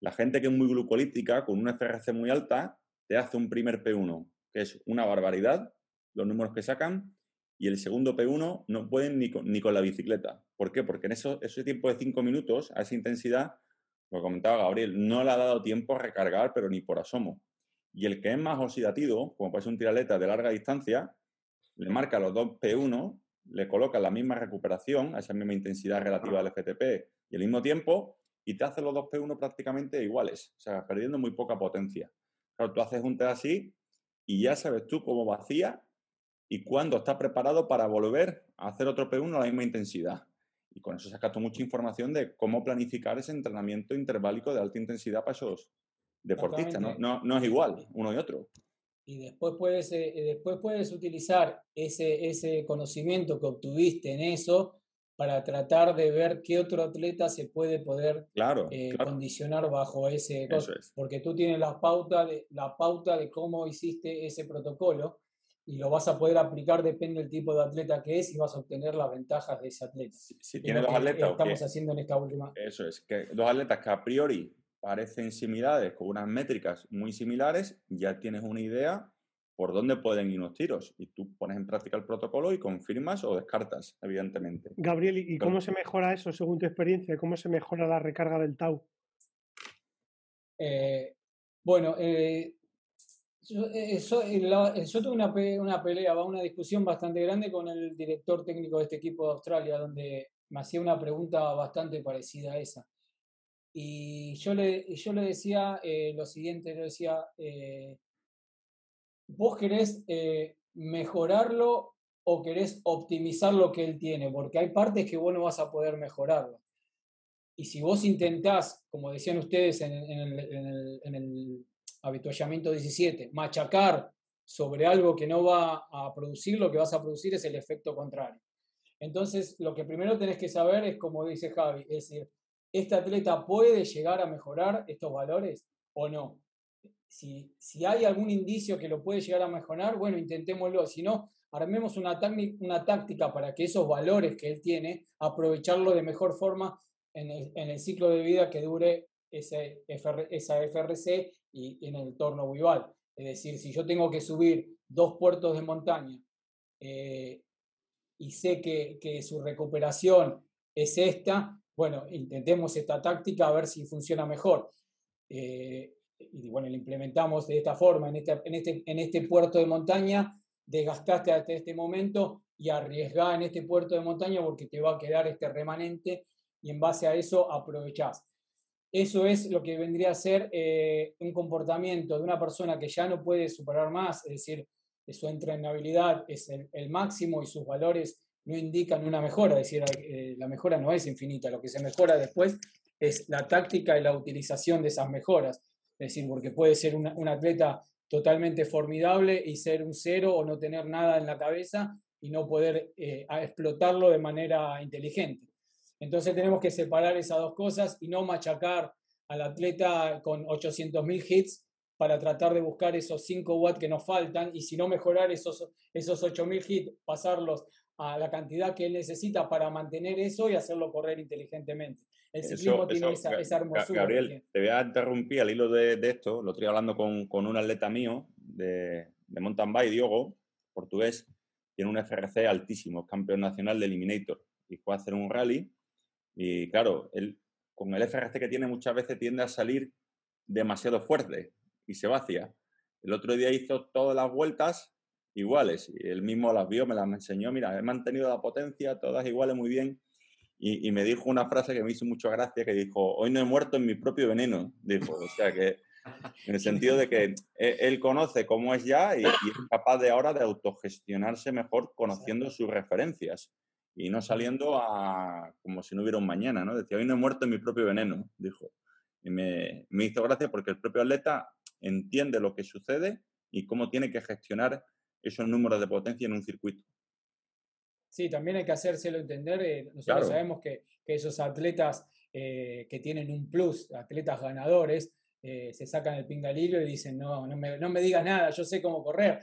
La gente que es muy glucolítica, con una FRC muy alta, te hace un primer P1, que es una barbaridad, los números que sacan, y el segundo P1 no pueden ni con, ni con la bicicleta. ¿Por qué? Porque en eso, ese tiempo de cinco minutos, a esa intensidad, lo comentaba Gabriel, no le ha dado tiempo a recargar, pero ni por asomo. Y el que es más oxidativo, como puede ser un tiraleta de larga distancia, le marca los dos P1, le coloca la misma recuperación, a esa misma intensidad relativa al FTP y el mismo tiempo, y te hace los dos P1 prácticamente iguales, o sea, perdiendo muy poca potencia. Claro, tú haces un test así y ya sabes tú cómo vacía y cuándo está preparado para volver a hacer otro P1 a la misma intensidad. Y con eso sacas mucha información de cómo planificar ese entrenamiento interválico de alta intensidad para esos deportistas. ¿no? No, es igual uno y otro. Y después puedes, eh, después puedes utilizar ese, ese conocimiento que obtuviste en eso para tratar de ver qué otro atleta se puede poder eh, condicionar bajo ese... Porque tú tienes la pauta, de, la pauta de cómo hiciste ese protocolo y lo vas a poder aplicar depende del tipo de atleta que es y vas a obtener las ventajas de ese atleta. Si, tiene dos atletas. Estamos haciendo en esta última. Eso es, que dos atletas que a priori parecen similares, con unas métricas muy similares, ya tienes una idea por dónde pueden ir los tiros. Y tú pones en práctica el protocolo y confirmas o descartas, evidentemente. Gabriel, ¿y cómo se mejora eso según tu experiencia? ¿Cómo se mejora la recarga del TAU? Eh, bueno, eh, yo, eh, eso, yo tuve una, una pelea, una discusión bastante grande con el director técnico de este equipo de Australia, donde me hacía una pregunta bastante parecida a esa. Y yo le, yo le decía eh, lo siguiente, le decía, eh, vos querés eh, mejorarlo o querés optimizar lo que él tiene, porque hay partes que vos no vas a poder mejorarlo. Y si vos intentás, como decían ustedes en, el, en el habituallamiento 17, machacar sobre algo que no va a producir, lo que vas a producir es el efecto contrario. Entonces, lo que primero tenés que saber es, como dice Javi, es decir, ¿este atleta puede llegar a mejorar estos valores o no? Si, si hay algún indicio que lo puede llegar a mejorar, bueno, intentémoslo. Si no, armemos una, táctica para que esos valores que él tiene, aprovecharlo de mejor forma en el, ciclo de vida que dure ese esa FRC y, en el entorno Wival. Es decir, si yo tengo que subir dos puertos de montaña eh, y sé que, que, su recuperación es esta, bueno, intentemos esta táctica a ver si funciona mejor. Eh, y bueno, la implementamos de esta forma, en este, este, en este puerto de montaña, desgastaste hasta este momento y arriesgá en este puerto de montaña porque te va a quedar este remanente y en base a eso aprovechás. Eso es lo que vendría a ser eh, un comportamiento de una persona que ya no puede superar más, es decir, su entrenabilidad es el, máximo y sus valores no indican una mejora, es decir, eh, la mejora no es infinita, lo que se mejora después es la táctica y la utilización de esas mejoras, es decir, porque puede ser un atleta totalmente formidable y ser un cero o no tener nada en la cabeza y no poder eh, explotarlo de manera inteligente. Entonces tenemos que separar esas dos cosas y no machacar al atleta con 800.000 hits para tratar de buscar esos 5 watts que nos faltan y si no mejorar esos, esos 8.000 hits, pasarlos a la cantidad que él necesita para mantener eso y hacerlo correr inteligentemente. El ciclismo tiene esa, hermosura. Gabriel, te voy a interrumpir al hilo de, esto. Lo estoy hablando con, con, un atleta mío de, de mountain bike, Diogo, portugués, tiene un FRC altísimo, campeón nacional de Eliminator y fue a hacer un rally y claro, él, con el FRC que tiene muchas veces tiende a salir demasiado fuerte y se vacía. El otro día hizo todas las vueltas iguales y él mismo las vio, me las enseñó, mira, he mantenido la potencia, todas iguales, muy bien. Y, me dijo una frase que me hizo mucha gracia, que dijo, hoy no he muerto en mi propio veneno, dijo. O sea que, en el sentido de que e, él conoce cómo es ya y, y es capaz de ahora de autogestionarse mejor conociendo sus referencias y no saliendo a como si no hubiera un mañana, ¿no? Decía, hoy no he muerto en mi propio veneno, dijo. Y me, me hizo gracia porque el propio atleta entiende lo que sucede y cómo tiene que gestionar esos números de potencia en un circuito. Sí, también hay que hacérselo entender. Eh, nosotros sabemos que, que, esos atletas eh, que tienen un plus, atletas ganadores, eh, se sacan el pingalillo y dicen, no, no me, no me digas nada, yo sé cómo correr.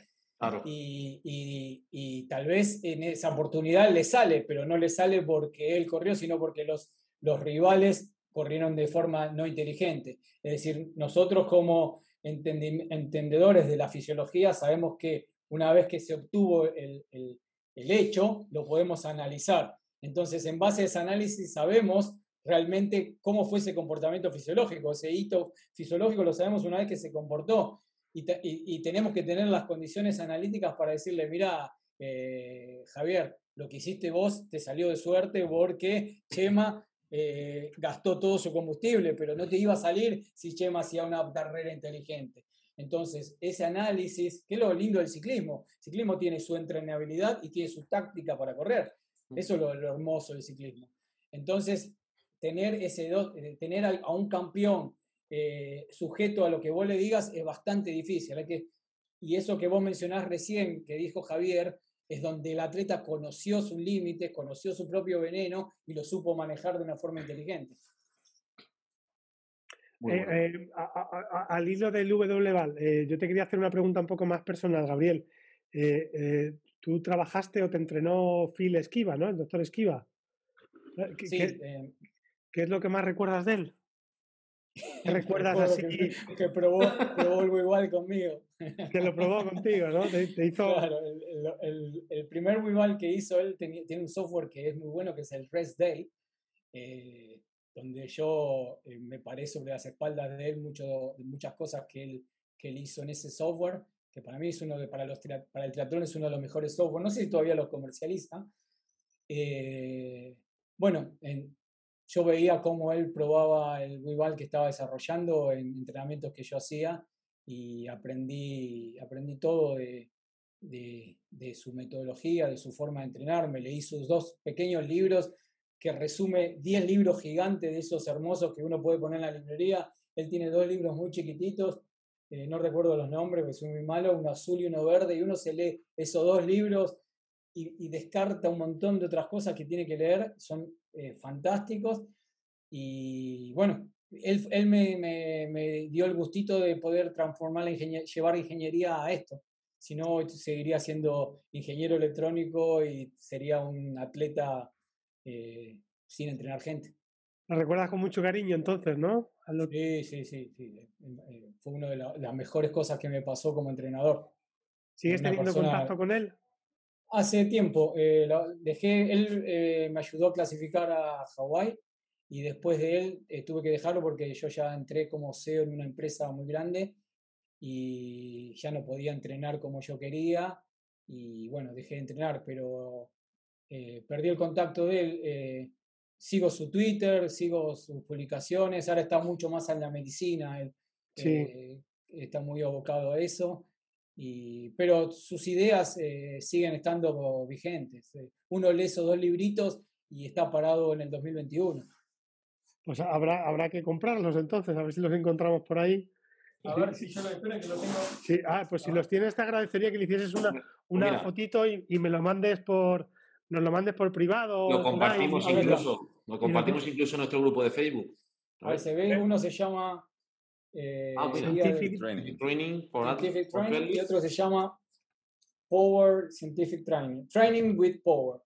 Y, tal vez en esa oportunidad le sale, pero no le sale porque él corrió, sino porque los, los rivales corrieron de forma no inteligente. Es decir, nosotros como entendedores de la fisiología sabemos que una vez que se obtuvo el, el, hecho, lo podemos analizar. Entonces, en base a ese análisis sabemos realmente cómo fue ese comportamiento fisiológico. Ese hito fisiológico lo sabemos una vez que se comportó y, tenemos que tener las condiciones analíticas para decirle, mira, eh, Javier, lo que hiciste vos te salió de suerte porque Chema eh, gastó todo su combustible, pero no te iba a salir si Chema hacía una carrera inteligente. Entonces, ese análisis, que es lo lindo del ciclismo, el ciclismo tiene su entrenabilidad y tiene su táctica para correr. Eso es lo, hermoso del ciclismo. Entonces, tener, ese, eh, tener a un campeón eh, sujeto a lo que vos le digas es bastante difícil. que, y eso que vos mencionás recién, que dijo Javier, es donde el atleta conoció sus límites, conoció su propio veneno y lo supo manejar de una forma inteligente. Eh, eh, al hilo del WVAL, yo te quería hacer una pregunta un poco más personal, Gabriel. tú trabajaste o te entrenó Phil Esquiva, ¿no? El doctor Esquiva. ¿qué es lo que más recuerdas de él? recuerdas así? Que, probó, probó algo igual conmigo. Que lo probó contigo, ¿no? Te, hizo... Claro, el, el, el primer igual que hizo él tiene, tiene, un software que es muy bueno, que es el Rest Day, eh, donde yo eh, me paré sobre las espaldas de él mucho, muchas cosas que él, que él hizo en ese software, que para mí es uno de, para, los, para el triatlón es uno de los mejores software, no sé si todavía los comercializa. Eh, bueno, en, yo veía cómo él probaba el rival que estaba desarrollando en entrenamientos que yo hacía y aprendí, aprendí todo de, de, su metodología, de su forma de entrenar. Me leí sus dos pequeños libros que resume 10 libros gigantes de esos hermosos que uno puede poner en la librería. Él tiene dos libros muy chiquititos, eh, no recuerdo los nombres porque soy muy malo, uno azul y uno verde, y uno se lee esos dos libros y, descarta un montón de otras cosas que tiene que leer, son eh, fantásticos. Y bueno, él, me, dio el gustito de poder transformar la llevar ingeniería a esto. Si no, seguiría siendo ingeniero electrónico y sería un atleta eh, sin entrenar gente. La recuerdas con mucho cariño entonces, ¿no? Sí, sí, sí, sí. Eh, fue una de las mejores cosas que me pasó como entrenador. ¿Sigues teniendo contacto con él? Hace tiempo. Eh, dejé, él me ayudó a clasificar a Hawái y después de él tuve que dejarlo porque yo ya entré como CEO en una empresa muy grande y ya no podía entrenar como yo quería y bueno, dejé de entrenar, pero eh, perdí el contacto de él. Eh, sigo su Twitter, sigo sus publicaciones, ahora está mucho más en la medicina, él, eh, está muy abocado a eso, y, pero sus ideas siguen estando vigentes. Uno lee esos dos libritos y está parado en el 2021. Pues habrá, habrá que comprarlos entonces, a ver si los encontramos por ahí. A ver si yo lo espero que lo tengo. Sí, ah, pues si los tienes, te agradecería que le hicieses una, una fotito y, y, me lo mandes por. Nos lo mandes por privado. Lo compartimos incluso. Lo compartimos incluso en nuestro grupo de Facebook. A ver, se ve, uno se llama. Eh, ah, Scientific Training. Training, por Scientific Training y otro se llama Power Scientific Training. Training with Power.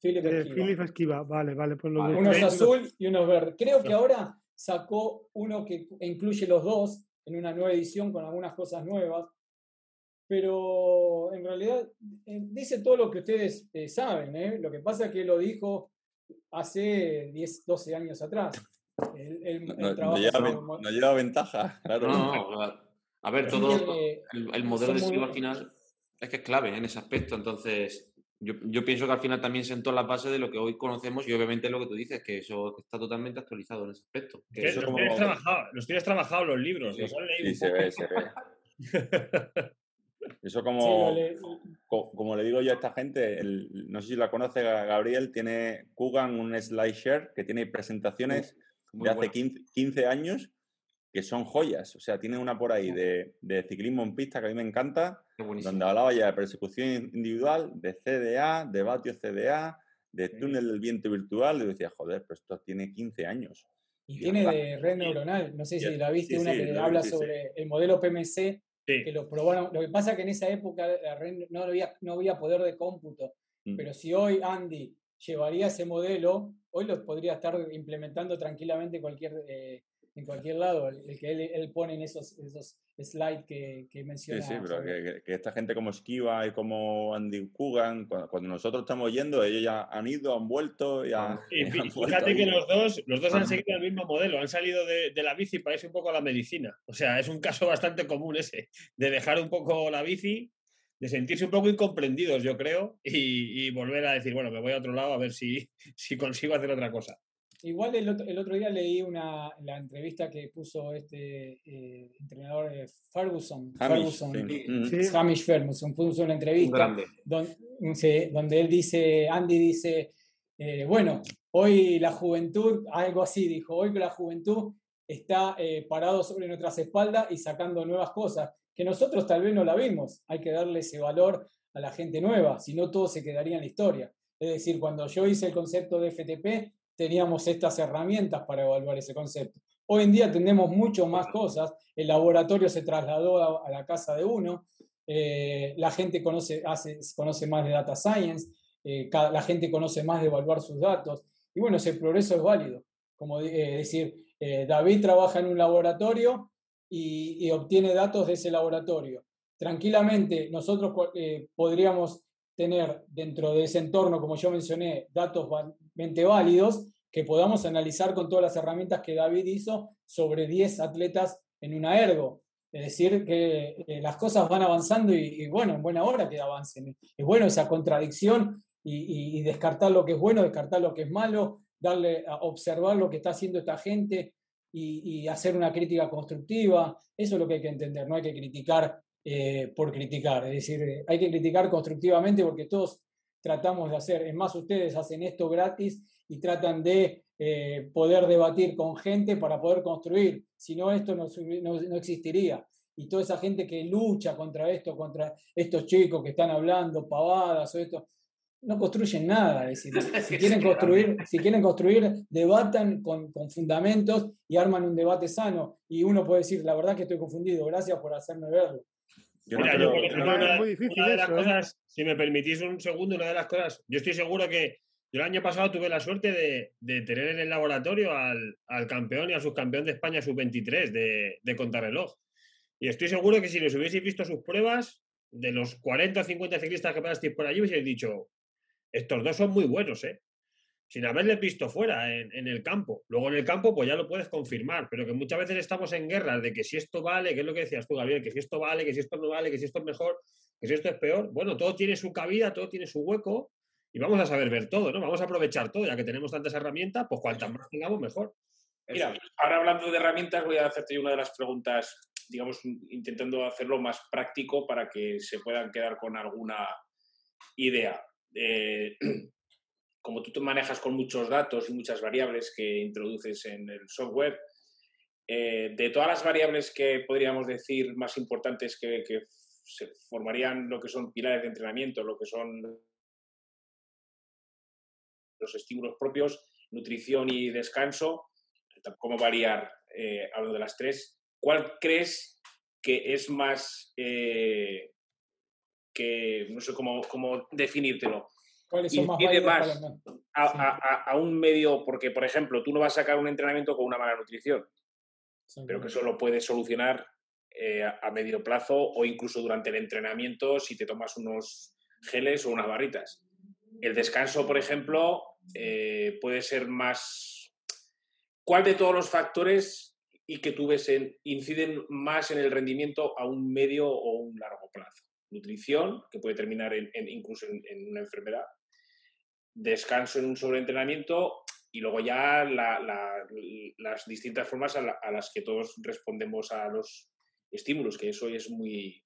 Philip eh, Esquiva. Philip Esquiva, vale, vale. Pues lo uno es azul y uno es verde. Creo que ahora sacó uno que incluye los dos en una nueva edición con algunas cosas nuevas, pero en realidad eh, dice todo lo que ustedes eh, saben. ¿eh? Lo que pasa es que lo dijo hace 10, 12 años atrás. El, no, lleva, ventaja, claro. a ver, todo el, modelo de estilo al final es que es clave en ese aspecto. Entonces, yo, yo, pienso que al final también sentó la base de lo que hoy conocemos y obviamente lo que tú dices, que eso está totalmente actualizado en ese aspecto. los, tienes trabajado, los, tienes trabajado, los libros, los han leído. Sí, se ve, se ve. Eso como, como, le digo yo a esta gente, no sé si la conoce Gabriel, tiene Kugan un SlideShare que tiene presentaciones de hace 15, años que son joyas. O sea, tiene una por ahí de, de ciclismo en pista que a mí me encanta, donde hablaba ya de persecución individual, de CDA, de vatio CDA, de túnel del viento virtual. Y decía, joder, pero esto tiene 15 años. Y, tiene de red neuronal. No sé si la viste, una que habla sobre el modelo PMC que lo probaron. Lo que pasa es que en esa época no había, no había poder de cómputo, mm. pero si hoy Andy llevaría ese modelo, hoy lo podría estar implementando tranquilamente cualquier, eh, en cualquier lado, el, que él, pone en esos, esos slides que, que menciona. Sí, sí, pero que, esta gente como Esquiva y como Andy Kugan, cuando, nosotros estamos yendo, ellos ya han ido, han vuelto, ya. fíjate que los dos, los dos han seguido el mismo modelo, han salido de, de la bici para irse un poco a la medicina. O sea, es un caso bastante común ese, de dejar un poco la bici de sentirse un poco incomprendidos, yo creo, y, y, volver a decir, bueno, me voy a otro lado a ver si, si consigo hacer otra cosa. Igual el otro, el otro, día leí una, la entrevista que puso este eh, entrenador eh, Ferguson, Hamish, Ferguson, Hamish Ferguson, puso una entrevista donde, donde, él dice, Andy dice, eh, bueno, hoy la juventud, algo así dijo, hoy la juventud está parado sobre nuestras espaldas y sacando nuevas cosas, que nosotros tal vez no la vimos, hay que darle ese valor a la gente nueva, si no todo se quedaría en la historia. Es decir, cuando yo hice el concepto de FTP, teníamos estas herramientas para evaluar ese concepto. Hoy en día tenemos mucho más cosas, el laboratorio se trasladó a, la casa de uno, eh, la gente conoce, hace, conoce más de data science, eh, la gente conoce más de evaluar sus datos, y bueno, ese progreso es válido. Como eh, decir, David trabaja en un laboratorio y, y, obtiene datos de ese laboratorio. Tranquilamente, nosotros podríamos tener dentro de ese entorno, como yo mencioné, datos válidos que podamos analizar con todas las herramientas que David hizo sobre 10 atletas en una ergo. Es decir, que eh, las cosas van avanzando y, bueno, en buena hora que avancen. Es bueno esa contradicción y, descartar lo que es bueno, descartar lo que es malo, darle a observar lo que está haciendo esta gente y, hacer una crítica constructiva. Eso es lo que hay que entender, no hay que criticar eh, por criticar, es decir, eh, hay que criticar constructivamente porque todos tratamos de hacer, es más, ustedes hacen esto gratis y tratan de eh, poder debatir con gente para poder construir, si no esto no, no existiría y toda esa gente que lucha contra esto, contra estos chicos que están hablando pavadas o esto, no construyen nada. Es decir, si quieren construir, si quieren construir, debatan con, con, fundamentos y arman un debate sano. Y uno puede decir, la verdad que estoy confundido, gracias por hacerme verlo. Muy difícil ¿eh? si me permitís un segundo, una de las cosas, yo estoy seguro que yo el año pasado tuve la suerte de, de tener en el laboratorio al, al, campeón y al subcampeón de España sub-23 de, de contrarreloj. Y estoy seguro que si les hubieseis visto sus pruebas, de los 40 o 50 ciclistas que pasasteis por allí, hubieseis dicho, estos dos son muy buenos, ¿eh? Sin haberles visto fuera en, el campo. Luego en el campo, pues ya lo puedes confirmar, pero que muchas veces estamos en guerra de que si esto vale, que es lo que decías tú, Gabriel, que si esto vale, que si esto no vale, que si esto es mejor, que si esto es peor. Bueno, todo tiene su cabida, todo tiene su hueco y vamos a saber ver todo, ¿no? Vamos a aprovechar todo, ya que tenemos tantas herramientas, pues cuantas más tengamos, mejor. Mira, ahora hablando de herramientas, voy a hacerte una de las preguntas digamos, intentando hacerlo más práctico para que se puedan quedar con alguna idea. Eh, como tú te manejas con muchos datos y muchas variables que introduces en el software, eh, de todas las variables que podríamos decir más importantes que, se formarían lo que son pilares de entrenamiento, lo que son los estímulos propios, nutrición y descanso, cómo variar, eh, hablo de las tres, ¿cuál crees que es más, eh, que no sé cómo, cómo definírtelo? ¿Cuáles son más, más a, un medio, porque por ejemplo, tú no vas a sacar un entrenamiento con una mala nutrición, pero que eso lo puedes solucionar eh, a medio plazo o incluso durante el entrenamiento si te tomas unos geles o unas barritas. El descanso, por ejemplo, eh, puede ser más... ¿Cuál de todos los factores y que tú ves inciden más en el rendimiento a un medio o un largo plazo. Nutrición, que puede terminar en, incluso en, una enfermedad, descanso en un sobreentrenamiento y luego ya las distintas formas a, las que todos respondemos a los estímulos, que eso es muy,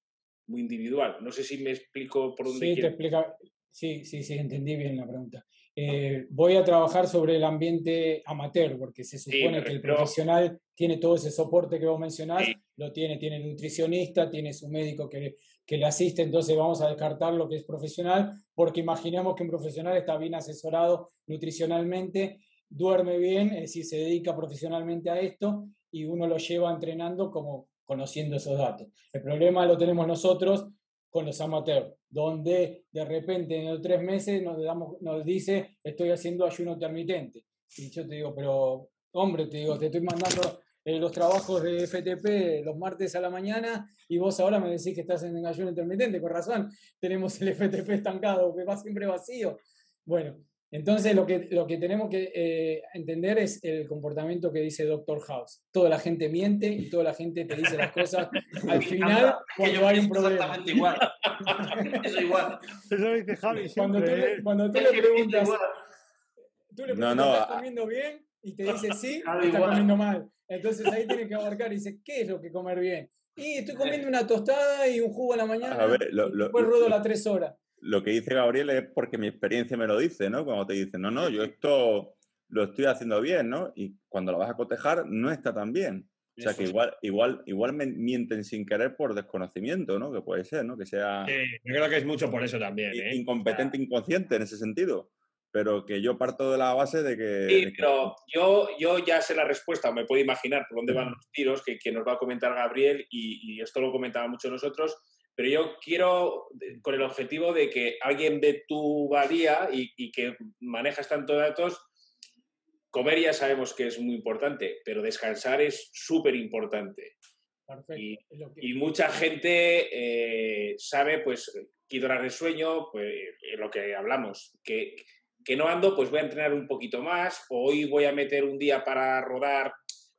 muy individual. No sé si me explico por dónde. Sí, te explica. Sí, sí, sí, entendí bien la pregunta. Eh, voy a trabajar sobre el ambiente amateur, porque se supone que el profesional tiene todo ese soporte que vos mencionás, lo tiene, tiene nutricionista, tiene su médico que, que le asiste, entonces vamos a descartar lo que es profesional, porque imaginemos que un profesional está bien asesorado nutricionalmente, duerme bien, es decir, se dedica profesionalmente a esto y uno lo lleva entrenando como conociendo esos datos. El problema lo tenemos nosotros con los amateurs, donde de repente en los tres meses nos, nos dice estoy haciendo ayuno intermitente. Y yo te digo, pero hombre, te digo, te estoy mandando eh, los trabajos de FTP los martes a la mañana y vos ahora me decís que estás en ayuno intermitente, con razón, tenemos el FTP estancado, que va siempre vacío. Bueno, entonces, lo que, lo que tenemos que eh, entender es el comportamiento que dice Doctor House. Toda la gente miente y toda la gente te dice las cosas al final cuando hay un problema. Exactamente igual. Eso igual. Eso dice Javi. Cuando tú, le, ¿eh? cuando tú le preguntas, tú le preguntas, no, ¿estás ah. comiendo bien? Y te dice sí, está comiendo mal. Entonces ahí tiene que abarcar y dice, ¿qué es lo que comer bien? Y estoy comiendo una tostada y un jugo a la mañana. A ver, lo, y después ruedo las tres horas lo que dice Gabriel es porque mi experiencia me lo dice, ¿no? Cuando te dicen, no, no, yo esto lo estoy haciendo bien, ¿no? Y cuando lo vas a cotejar no está tan bien. O sea que igual, igual, igual me mienten sin querer por desconocimiento, ¿no? Que puede ser, ¿no? Que sea. Sí, yo creo que es mucho por eso también. ¿eh? Incompetente, inconsciente en ese sentido. Pero que yo parto de la base de que. Sí, pero yo, yo ya sé la respuesta, me puedo imaginar por dónde van los tiros, que, que nos va a comentar Gabriel, y, y esto lo comentaba mucho nosotros pero yo quiero, con el objetivo de que alguien de tu valía y, que manejas tanto datos, comer ya sabemos que es muy importante, pero descansar es súper importante. Y, y, mucha gente eh, sabe, pues, quiero horas de sueño, pues, lo que hablamos, que, que no ando, pues voy a entrenar un poquito más, hoy voy a meter un día para rodar,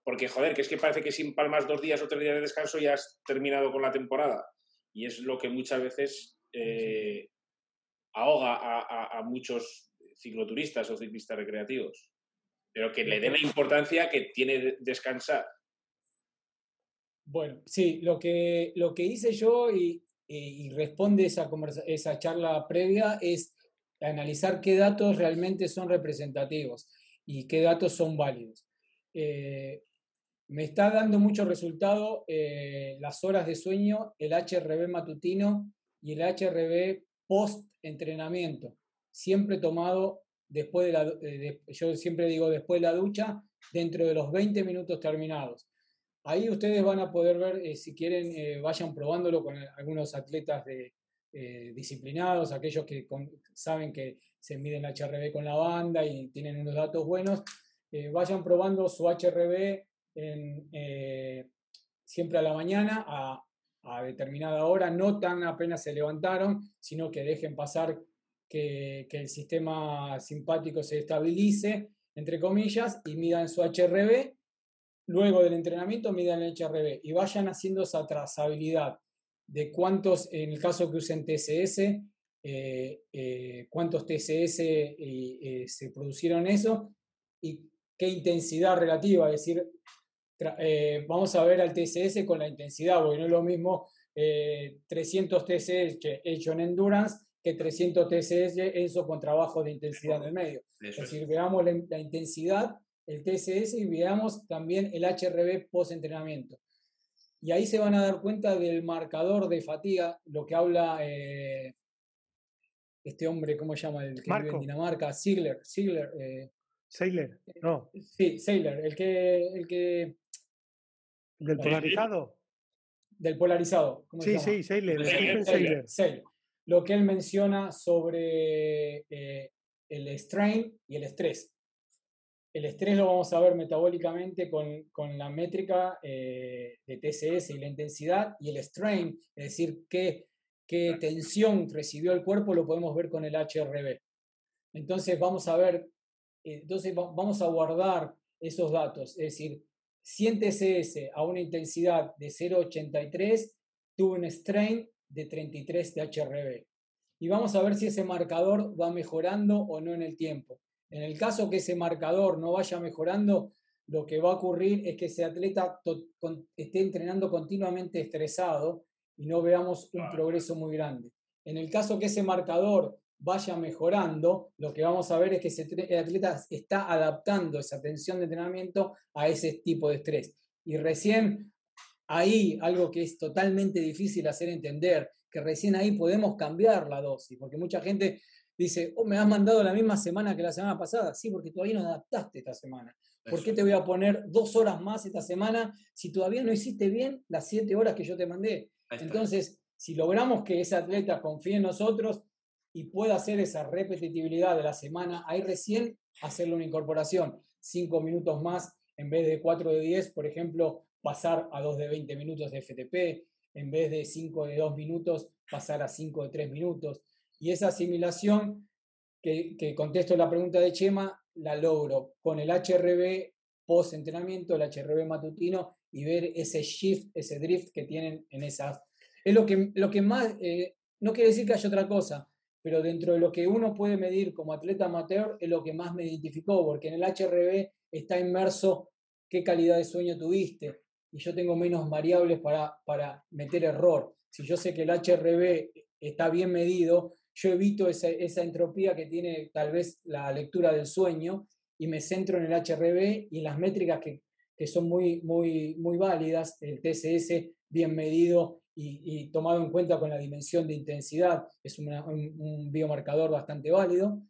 porque, joder, que es que parece que sin palmas dos días o tres días de descanso ya has terminado con la temporada y es lo que muchas veces eh, ahoga a, muchos cicloturistas o ciclistas recreativos. pero que le dé la importancia que tiene descansar. Bueno, sí, lo que, lo que hice yo y, y, responde esa, esa charla previa es analizar qué datos realmente son representativos y qué datos son válidos. Eh, me está dando mucho resultado eh, las horas de sueño, el HRB matutino y el HRB post-entrenamiento, siempre tomado después de la, eh, yo siempre digo después de la ducha, dentro de los 20 minutos terminados. Ahí ustedes van a poder ver, eh, si quieren, vayan probándolo con algunos atletas de, disciplinados, aquellos que saben que se miden el HRB con la banda y tienen unos datos buenos, vayan probando su HRB eh, siempre a la mañana, a, determinada hora, no tan apenas se levantaron, sino que dejen pasar que, el sistema simpático se estabilice, entre comillas, y midan su HRB. Luego del entrenamiento midan el HRB y vayan haciendo esa trazabilidad de cuántos, en el caso que usen TCS, eh, eh, cuántos TCS se produjeron eso y qué intensidad relativa, es decir, eh, vamos a ver al TCS con la intensidad, porque no es lo mismo 300 TCS hecho en endurance que 300 TCS eso con trabajo de intensidad en el medio. Es decir, veamos la, intensidad, el TCS y veamos también el HRB post-entrenamiento. Y ahí se van a dar cuenta del marcador de fatiga, lo que habla eh, este hombre, ¿cómo se llama? El que vive en Dinamarca, Ziegler. Ziegler eh, no. Sí, Sailor, el que, el que ¿Del polarizado? Del polarizado. sí, sí, Sailor, Lo que él menciona sobre eh, el strain y el estrés. El estrés lo vamos a ver metabólicamente con, con la métrica eh, de TCS y la intensidad, y el strain, es decir, qué, qué tensión recibió el cuerpo, lo podemos ver con el HRB. Entonces vamos a ver, eh, entonces vamos a guardar esos datos, es decir, 100 TCS a una intensidad de 0,83 tuvo un strain de 33 de HRB. Y vamos a ver si ese marcador va mejorando o no en el tiempo. En el caso que ese marcador no vaya mejorando, lo que va a ocurrir es que ese atleta esté entrenando continuamente estresado y no veamos un progreso muy grande. En el caso que ese marcador vaya mejorando, lo que vamos a ver es que ese, el atleta está adaptando esa tensión de entrenamiento a ese tipo de estrés. Y recién ahí, algo que es totalmente difícil hacer entender, que recién ahí podemos cambiar la dosis, porque mucha gente dice, oh, me has mandado la misma semana que la semana pasada. Sí, porque todavía no adaptaste esta semana. ¿Por qué te voy a poner dos horas más esta semana si todavía no hiciste bien las siete horas que yo te mandé? Entonces, si logramos que ese atleta confíe en nosotros, y pueda hacer esa repetitividad de la semana, ahí recién hacerle una incorporación, cinco minutos más en vez de 4 de 10, por ejemplo, pasar a 2 de 20 minutos de FTP, en vez de 5 de 2 minutos, pasar a 5 de 3 minutos. Y esa asimilación, que, que contesto la pregunta de Chema, la logro con el HRB post-entrenamiento, el HRB matutino, y ver ese shift, ese drift que tienen en esas. Es lo que, lo que más, eh, no quiere decir que haya otra cosa, pero dentro de lo que uno puede medir como atleta amateur es lo que más me identificó, porque en el HRB está inmerso qué calidad de sueño tuviste y yo tengo menos variables para, para meter error. Si yo sé que el HRB está bien medido, yo evito esa, esa entropía que tiene tal vez la lectura del sueño y me centro en el HRB y en las métricas que, que son muy, muy, muy válidas, el TSS bien medido y, tomado en cuenta con la dimensión de intensidad, es un, biomarcador bastante válido,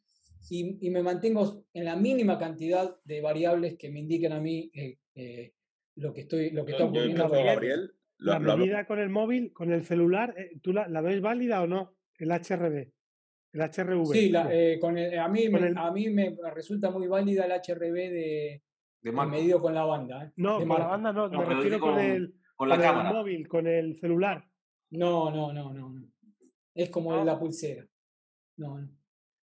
y, me mantengo en la mínima cantidad de variables que me indiquen a mí eh, eh, lo que estoy lo que está ocurriendo. Gabriel, la medida con el móvil, con el celular, eh, ¿tú la, ves válida o no? El HRB. El HRV. Sí, con a, mí, me, a mí me resulta muy válida el HRB de, de medido con la banda. No, con la banda no, me refiero con el con la cámara. el móvil, con el celular. No, no, no, no. Es como la pulsera. No, no.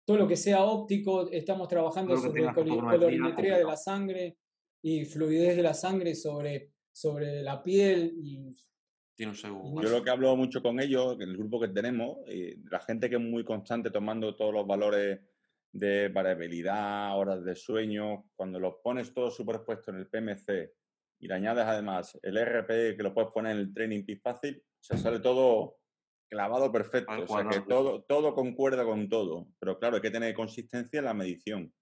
Todo lo que sea óptico, estamos trabajando sobre colorimetría de la sangre y fluidez de la sangre sobre, sobre la piel y Yo lo que hablo mucho con ellos, en el grupo que tenemos, la gente que es muy constante tomando todos los valores de variabilidad, horas de sueño, cuando los pones todo superpuesto en el PMC y le añades además el RP que lo puedes poner en el Training Peak fácil, se sale todo clavado perfecto. o sea que todo, todo concuerda con todo. Pero claro, hay que tener consistencia en la medición.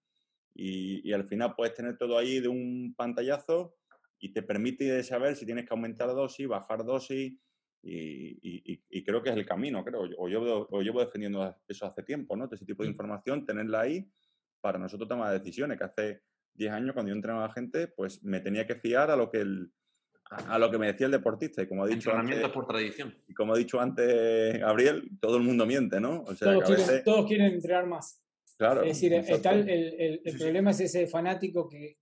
Y, y, al final puedes tener todo ahí de un pantallazo y te permite saber si tienes que aumentar dosis, bajar dosis. Y, y, creo que es el camino, creo. O yo, o llevo defendiendo eso hace tiempo, ¿no? Ese tipo de información, tenerla ahí para nosotros tomar decisiones. Que hace 10 años, cuando yo entrenaba a gente, pues me tenía que fiar a lo que el, a, lo que me decía el deportista. Y como ha dicho antes, por tradición. Y como ha dicho antes Gabriel, todo el mundo miente, ¿no? O sea, todos, quieren, todos, quieren, entrenar más. Claro. Es decir, el, el, el, problema es ese fanático que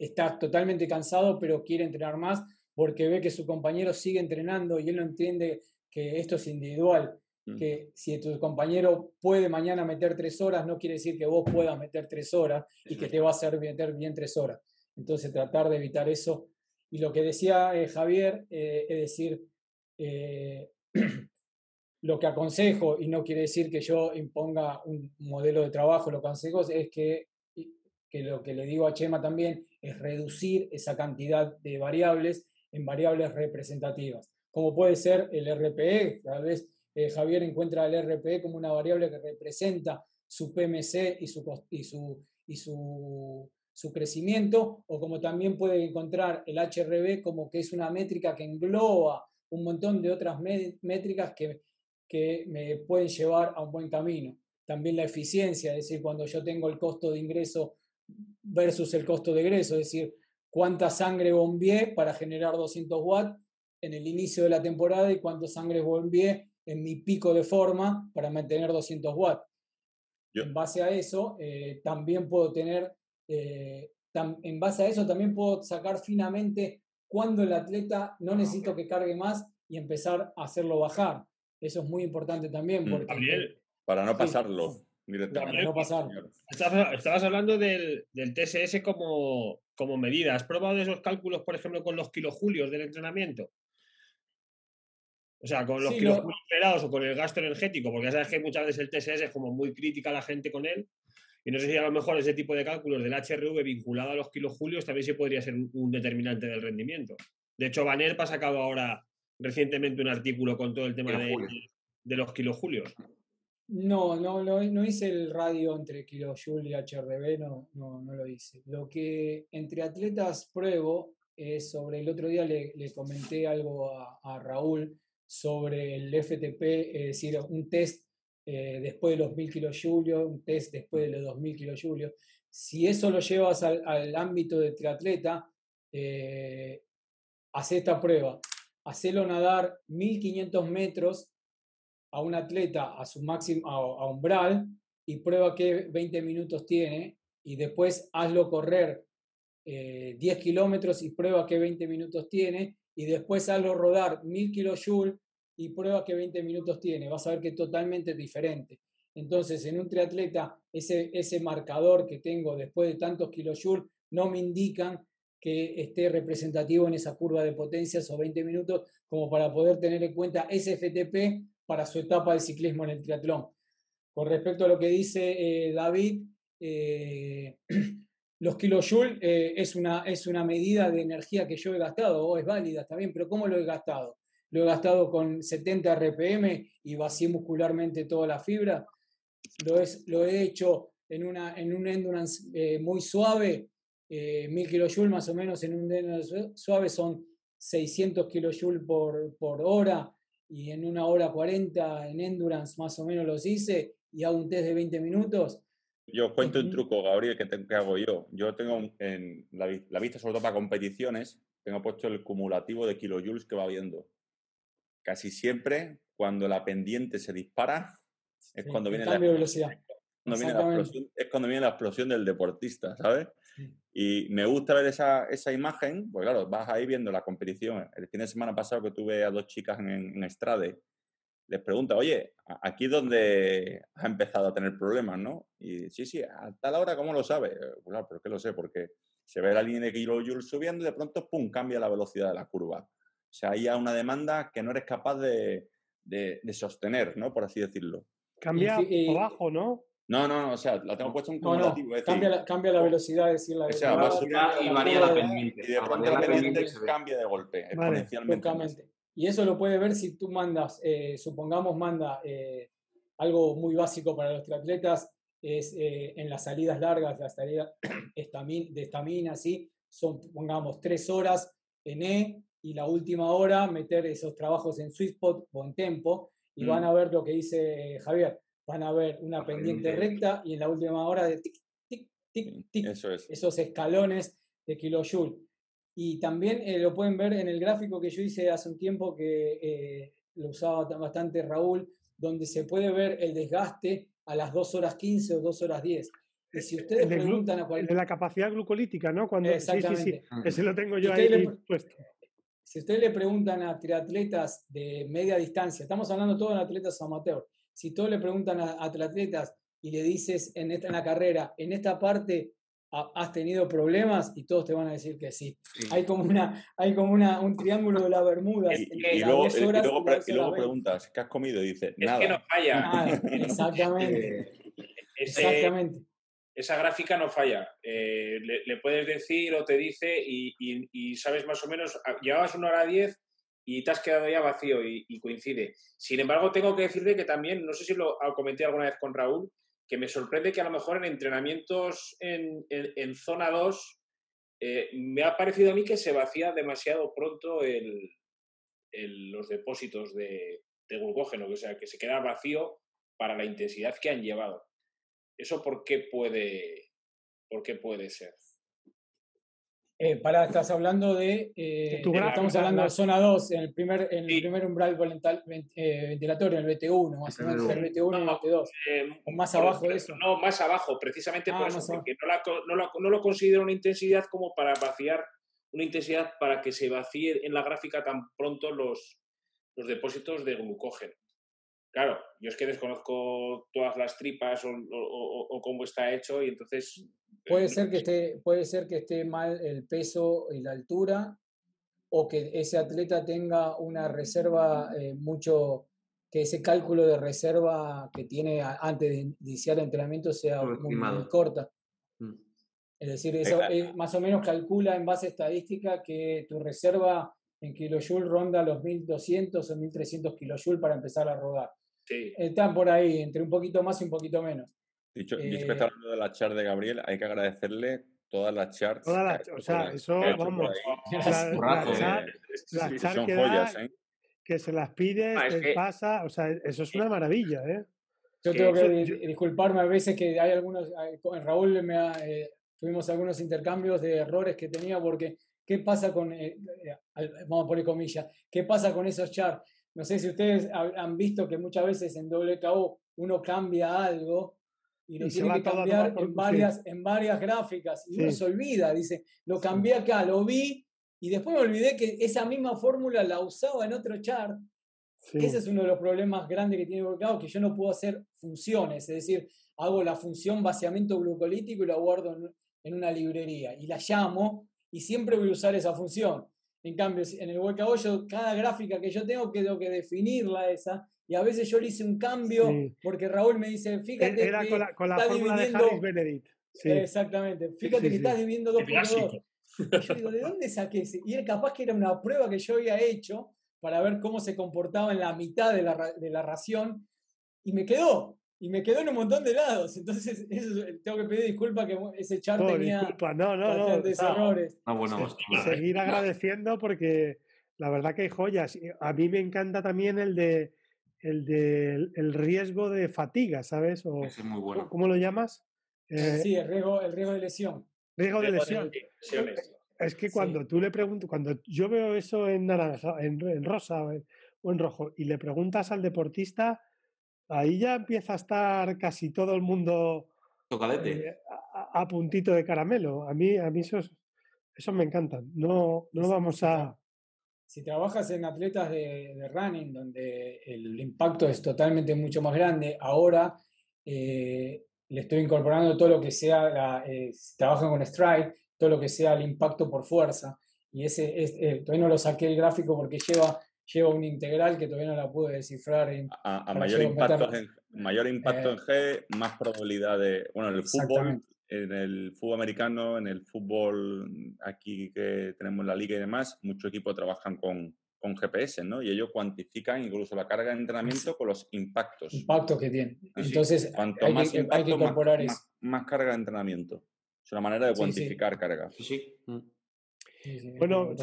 está totalmente cansado, pero quiere entrenar más porque ve que su compañero sigue entrenando y él no entiende que esto es individual. Mm. Que si tu compañero puede mañana meter tres horas, no quiere decir que vos puedas meter tres horas y que te va a hacer meter bien tres horas. Entonces, tratar de evitar eso y lo que decía eh, Javier, eh, es decir, eh, lo que aconsejo, y no quiere decir que yo imponga un modelo de trabajo, lo que aconsejo es que, que lo que le digo a Chema también es reducir esa cantidad de variables en variables representativas, como puede ser el RPE, tal vez Javier encuentra el RPE como una variable que representa su PMC y su, y su, y su su crecimiento, o como también puede encontrar el HRB como que es una métrica que engloba un montón de otras métricas que, que me pueden llevar a un buen camino. También la eficiencia, es decir, cuando yo tengo el costo de ingreso versus el costo de egreso, es decir, cuánta sangre bombié para generar 200 watts en el inicio de la temporada y cuánta sangre bombié en mi pico de forma para mantener 200 watts. En base a eso, eh, también puedo tener eh, en base a eso también puedo sacar finamente cuando el atleta no necesito que cargue más y empezar a hacerlo bajar. Eso es muy importante también. Mm, porque, para no pasarlo. Para no pasar. Estabas, hablando del, del, TSS como, como medida. ¿Has probado esos cálculos, por ejemplo, con los kilojulios del entrenamiento? O sea, con los kilojulios esperados o con el gasto energético, porque ya sabes que muchas veces el TSS es como muy crítica a la gente con él. Y no sé si a lo mejor ese tipo de cálculos del HRV vinculado a los kilojulios también sí podría ser un determinante del rendimiento. De hecho, Banerpa ha sacado ahora recientemente un artículo con todo el tema de, de, los kilojulios. No, no, no, hice el radio entre kilojoule y HRV, no, no, no, lo hice. Lo que entre atletas pruebo es sobre, el otro día le, comenté algo a, Raúl sobre el FTP, es decir, un test eh, después de los 1000 kilojulios, un test después de los 2000 kilojulios. Si eso lo llevas al, ámbito de triatleta, eh, hace esta prueba. Hacelo nadar 1500 metros a un atleta a su máximo a, umbral y prueba qué 20 minutos tiene y después hazlo correr 10 eh, kilómetros y prueba qué 20 minutos tiene y después hazlo rodar 1000 kilojoules y prueba que 20 minutos tiene, vas a ver que es totalmente diferente. Entonces, en un triatleta, ese, ese marcador que tengo después de tantos kilojoules no me indican que esté representativo en esa curva de potencias o 20 minutos como para poder tener en cuenta ese FTP para su etapa de ciclismo en el triatlón. Con respecto a lo que dice eh, David, eh, los kilojoules eh, es, una, es una medida de energía que yo he gastado, o es válida, también, pero ¿cómo lo he gastado? lo he gastado con 70 RPM y vacié muscularmente toda la fibra. Lo, es, lo he hecho en, una, en un endurance muy suave, eh, 1000 kJ más o menos en un endurance suave son 600 kJ por, por hora y en una hora 40 en endurance más o menos los hice y hago un test de 20 minutos. Yo cuento un truco, Gabriel, que, hago yo. Yo tengo en la, la, vista, sobre todo para competiciones, tengo puesto el cumulativo de kilojoules que va viendo casi siempre cuando la pendiente se dispara es cuando viene la velocidad. es cuando viene la explosión del deportista, ¿sabes? Y me gusta ver esa, esa imagen, pues claro, vas ahí viendo la competición. El fin de semana pasado que tuve a dos chicas en, en Estrade, les pregunta, oye, aquí es donde has empezado a tener problemas, ¿no? Y sí, sí, a tal hora, ¿cómo lo sabes? Pues claro, ¿por qué lo sé? Porque se ve la línea de kilojoules subiendo y de pronto, ¡pum!, cambia la velocidad de la curva. O sea, hay una demanda que no eres capaz de, sostener, ¿no? Por así decirlo. Cambia abajo, ¿no? No, no, no, o sea, la tengo puesta en cumulativo. cambia, la, cambia la velocidad, es decir, la o sea, y varía la pendiente. Y de pronto la pendiente cambia de golpe, exponencialmente. Y eso lo puedes ver si tú mandas, eh, supongamos, manda eh, algo muy básico para los triatletas, es eh, en las salidas largas, las salidas de estamina, ¿sí? son, pongamos, tres horas en E y la última hora meter esos trabajos en sweet spot o en tempo y van mm. a ver lo que dice Javier, van a ver una pendiente recta y en la última hora de tic, tic, tic, tic, esos escalones de kilojoule. Y también eh, lo pueden ver en el gráfico que yo hice hace un tiempo que eh, lo usaba bastante Raúl, donde se puede ver el desgaste a las 2 horas 15 o 2 horas 10. Y si ustedes preguntan a cualquier... De la capacidad glucolítica, ¿no? Cuando... Exactamente. Sí, sí, sí. Ese lo tengo yo ahí puesto. Si ustedes le preguntan a triatletas de media distancia, estamos hablando todos de atletas amateur, si todos le preguntan a, atletas y le dices en, esta, en la carrera, en esta parte has tenido problemas y todos te van a decir que sí. Hay como una, hay como una, un triángulo de la Bermuda. Y, luego, y luego, preguntas, ¿qué has comido? Y dice, nada. Es que no falla. exactamente. exactamente esa gráfica no falla. Eh, le, puedes decir o te dice y, sabes más o menos, ah, llevabas una hora diez y te has quedado ya vacío y, coincide. Sin embargo, tengo que decirte que también, no sé si lo comenté alguna vez con Raúl, que me sorprende que a lo mejor en entrenamientos en, zona 2 eh, me ha parecido a mí que se vacía demasiado pronto los depósitos de, de glucógeno, o sea, que se queda vacío para la intensidad que han llevado. ¿Eso por qué puede, por qué puede ser? Eh, para, estás hablando de. Eh, estamos hablando de zona 2, en el primer, en el primer umbral eh, ventilatorio, en el BT1, más o menos, el BT1 y el BT2. o más abajo de eso. No, más abajo, precisamente por ah, eso, porque no, no, no, lo considero una intensidad como para vaciar, una intensidad para que se vacíe en la gráfica tan pronto los, los depósitos de glucógeno. Claro, yo es que desconozco todas las tripas o, cómo está hecho y entonces... Puede ser, que esté, puede ser que esté mal el peso y la altura o que ese atleta tenga una reserva eh, mucho, que ese cálculo de reserva que tiene antes de iniciar el entrenamiento sea muy, corta. Mm. Es decir, eso eh, más o menos calcula en base estadística que tu reserva en kilojoule ronda los 1200 o 1300 kilojoule para empezar a rodar. Están por ahí, entre un poquito más y un poquito menos. Dicho, eh, que hablando de la char de Gabriel, hay que agradecerle todas las charts. Todas las, o sea, eso, vamos. La, char que, joyas, ¿eh? que se las pides, ah, te pasa, o sea, eso es una maravilla, ¿eh? Yo tengo que disculparme a veces que hay algunos, con Raúl me eh, tuvimos algunos intercambios de errores que tenía porque, ¿qué pasa con, eh, vamos a poner comillas, qué pasa con esos charts? No sé si ustedes han visto que muchas veces en WKO uno cambia algo y lo tiene que cambiar en varias, en varias gráficas y uno se olvida, dice, lo cambié acá, lo vi y después me olvidé que esa misma fórmula la usaba en otro chart. Ese es uno de los problemas grandes que tiene WKO, que yo no puedo hacer funciones, es decir, hago la función vaciamiento glucolítico y la guardo en, en una librería y la llamo y siempre voy a usar esa función. En cambio, en el WKO, yo, cada gráfica que yo tengo, tengo que definirla esa. Y a veces yo le hice un cambio porque Raúl me dice, fíjate. Era que con la, con la fórmula de Harris Benedict. Exactamente. Fíjate que estás dividiendo dos por dos. Y yo digo, ¿de dónde saqué ese? Y era capaz que era una prueba que yo había hecho para ver cómo se comportaba en la mitad de la, de la ración. Y me quedó y me quedó en un montón de lados. Entonces, tengo que pedir disculpas que ese chart tenía no, no, bastantes errores. bueno, Seguir agradeciendo porque la verdad que hay joyas. A mí me encanta también el de el de el riesgo de fatiga, ¿sabes? O, es muy bueno. ¿Cómo lo llamas? Eh, sí, el riesgo, el riesgo de lesión. Riesgo de lesión. Es que cuando tú le preguntas, cuando yo veo eso en naranja, en, en rosa o en rojo, y le preguntas al deportista, ahí ya empieza a estar casi todo el mundo eh, a, puntito de caramelo. A mí, a mí esos, me encantan. No, no vamos a... Si trabajas en atletas de, running, donde el impacto es totalmente mucho más grande, ahora eh, le estoy incorporando todo lo que sea, la, eh, si trabajan con stride, todo lo que sea el impacto por fuerza. Y ese es, todavía no lo saqué el gráfico porque lleva lleva un integral que todavía no la pude descifrar. a, mayor impacto Mayor impacto en G, más probabilidad de. Bueno, en el fútbol, en el fútbol americano, en el fútbol aquí que tenemos la liga y demás, muchos equipos trabajan con, con GPS, ¿no? Y ellos cuantifican incluso la carga de entrenamiento con los impactos. Impactos que tienen. Entonces, cuanto más impacto, más, carga de entrenamiento. Es una manera de cuantificar carga. Sí, sí. Bueno,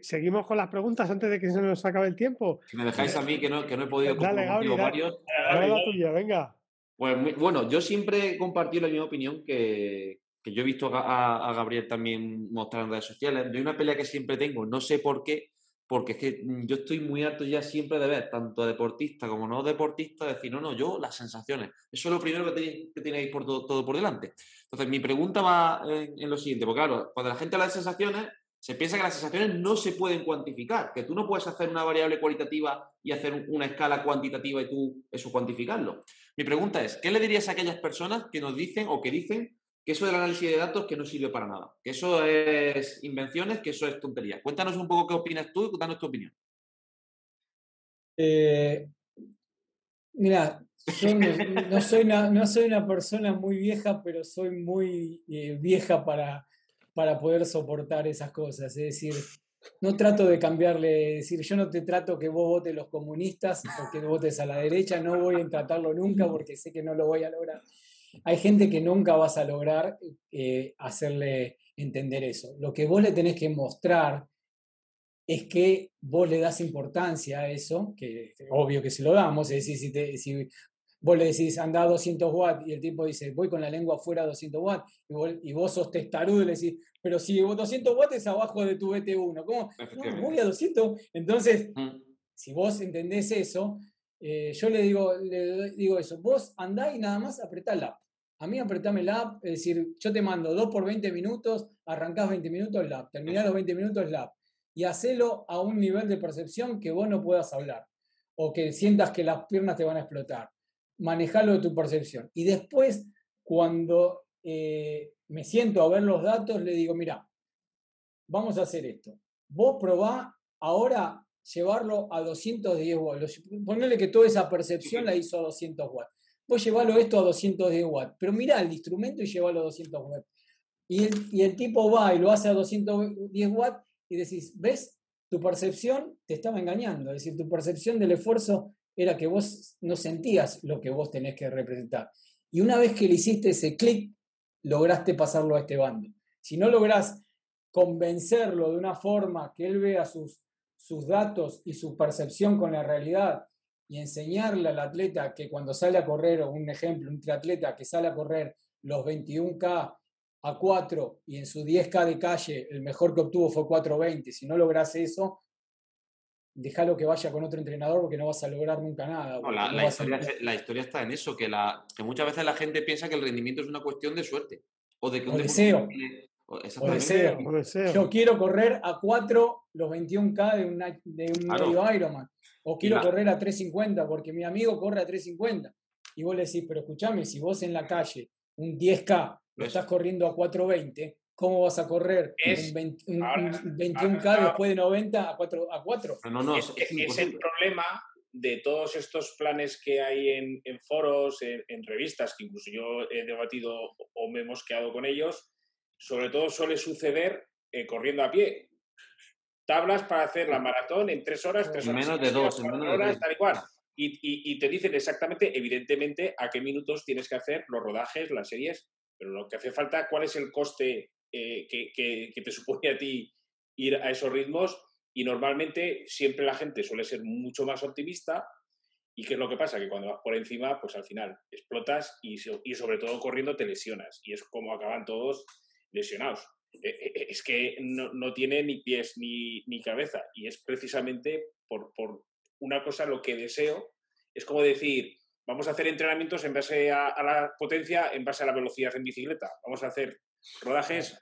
seguimos con las preguntas antes de que se nos acabe el tiempo. Si me dejáis a mí, que no, que no he podido dale, Gabriel, varios. Dale, la tuya, venga. Pues bueno, yo siempre he compartido la misma opinión que, que yo he visto a, a, Gabriel también mostrar en redes sociales. De una pelea que siempre tengo, no sé por qué, porque es que mm, yo estoy muy harto ya siempre de ver, tanto deportista como no deportista, decir, no, no, yo las sensaciones. Eso es lo primero que tenéis, que tenéis por todo, por delante. Entonces, mi pregunta va en, en, lo siguiente, porque claro, cuando la gente habla de sensaciones, se piensa que las sensaciones no se pueden cuantificar, que tú no puedes hacer una variable cualitativa y hacer una escala cuantitativa y tú eso cuantificarlo. Mi pregunta es, ¿qué le dirías a aquellas personas que nos dicen o que dicen que eso del análisis de datos que no sirve para nada, que eso es invenciones, que eso es tontería? Cuéntanos un poco qué opinas tú y danos tu opinión. Eh, mira, no, soy una, no soy una persona muy vieja, pero soy muy eh, vieja para para poder soportar esas cosas. Es decir, no trato de cambiarle, es decir, yo no te trato que vos votes los comunistas o que votes a la derecha, no voy a tratarlo nunca porque sé que no lo voy a lograr. Hay gente que nunca vas a lograr eh, hacerle entender eso. Lo que vos le tenés que mostrar es que vos le das importancia a eso, que obvio que se lo damos, es decir, si, te, si vos le decís anda a 200 watts y el tipo dice voy con la lengua afuera a 200 watts y vos, y vos sos testarudo y le decís, pero si 200 watts es abajo de tu BT1, ¿cómo? No, voy a 200. Entonces, mm. si vos entendés eso, eh, yo le digo, le digo eso, vos andá y nada más apretá la app. A mí apretame la app, es decir, yo te mando 2 por 20 minutos, arrancás 20 minutos la app, terminás los 20 minutos la app y hacelo a un nivel de percepción que vos no puedas hablar o que sientas que las piernas te van a explotar manejarlo de tu percepción. Y después, cuando eh, me siento a ver los datos, le digo, mira, vamos a hacer esto. Vos probá ahora llevarlo a 210 watts. Ponele que toda esa percepción la hizo a 200 watts. Vos llevarlo esto a 210 watts, pero mirá el instrumento y llevarlo a 200 watts. Y el, y el tipo va y lo hace a 210 watts y decís, ¿ves? Tu percepción te estaba engañando. Es decir, tu percepción del esfuerzo era que vos no sentías lo que vos tenés que representar. Y una vez que le hiciste ese clic, lograste pasarlo a este bando. Si no lográs convencerlo de una forma que él vea sus, sus datos y su percepción con la realidad y enseñarle al atleta que cuando sale a correr, o un ejemplo, un triatleta que sale a correr los 21K a 4 y en su 10K de calle el mejor que obtuvo fue 4.20, si no logras eso, déjalo que vaya con otro entrenador porque no vas a lograr nunca nada. la, historia, está en eso, que, la, que muchas veces la gente piensa que el rendimiento es una cuestión de suerte. O de que un deseo. Yo quiero correr a 4 los 21K de, una, de un medio Ironman. O quiero correr a 350 porque mi amigo corre a 350. Y vos le decís, pero escúchame, si vos en la calle un 10K lo estás corriendo a 420, ¿Cómo vas a correr un, 21K después de 90 a 4? A 4? No, no, es, el problema de todos estos planes que hay en, foros, en, revistas, que incluso yo he debatido o me hemos quedado con ellos, sobre todo suele suceder eh, corriendo a pie. Tablas para hacer la maratón en tres horas, tres horas. Menos de dos, en menos horas, tal y cual. Y, y, te dicen exactamente, evidentemente, a qué minutos tienes que hacer los rodajes, las series, pero lo que hace falta, cuál es el coste eh, que, te supone a ti ir a esos ritmos y normalmente siempre la gente suele ser mucho más optimista y qué es lo que pasa, que cuando vas por encima, pues al final explotas y, y sobre todo corriendo te lesionas y es como acaban todos lesionados. E, e, e, es que no, no, tiene ni pies ni, ni cabeza y es precisamente por, por, una cosa lo que deseo, es como decir, vamos a hacer entrenamientos en base a, a la potencia, en base a la velocidad en bicicleta, vamos a hacer rodajes.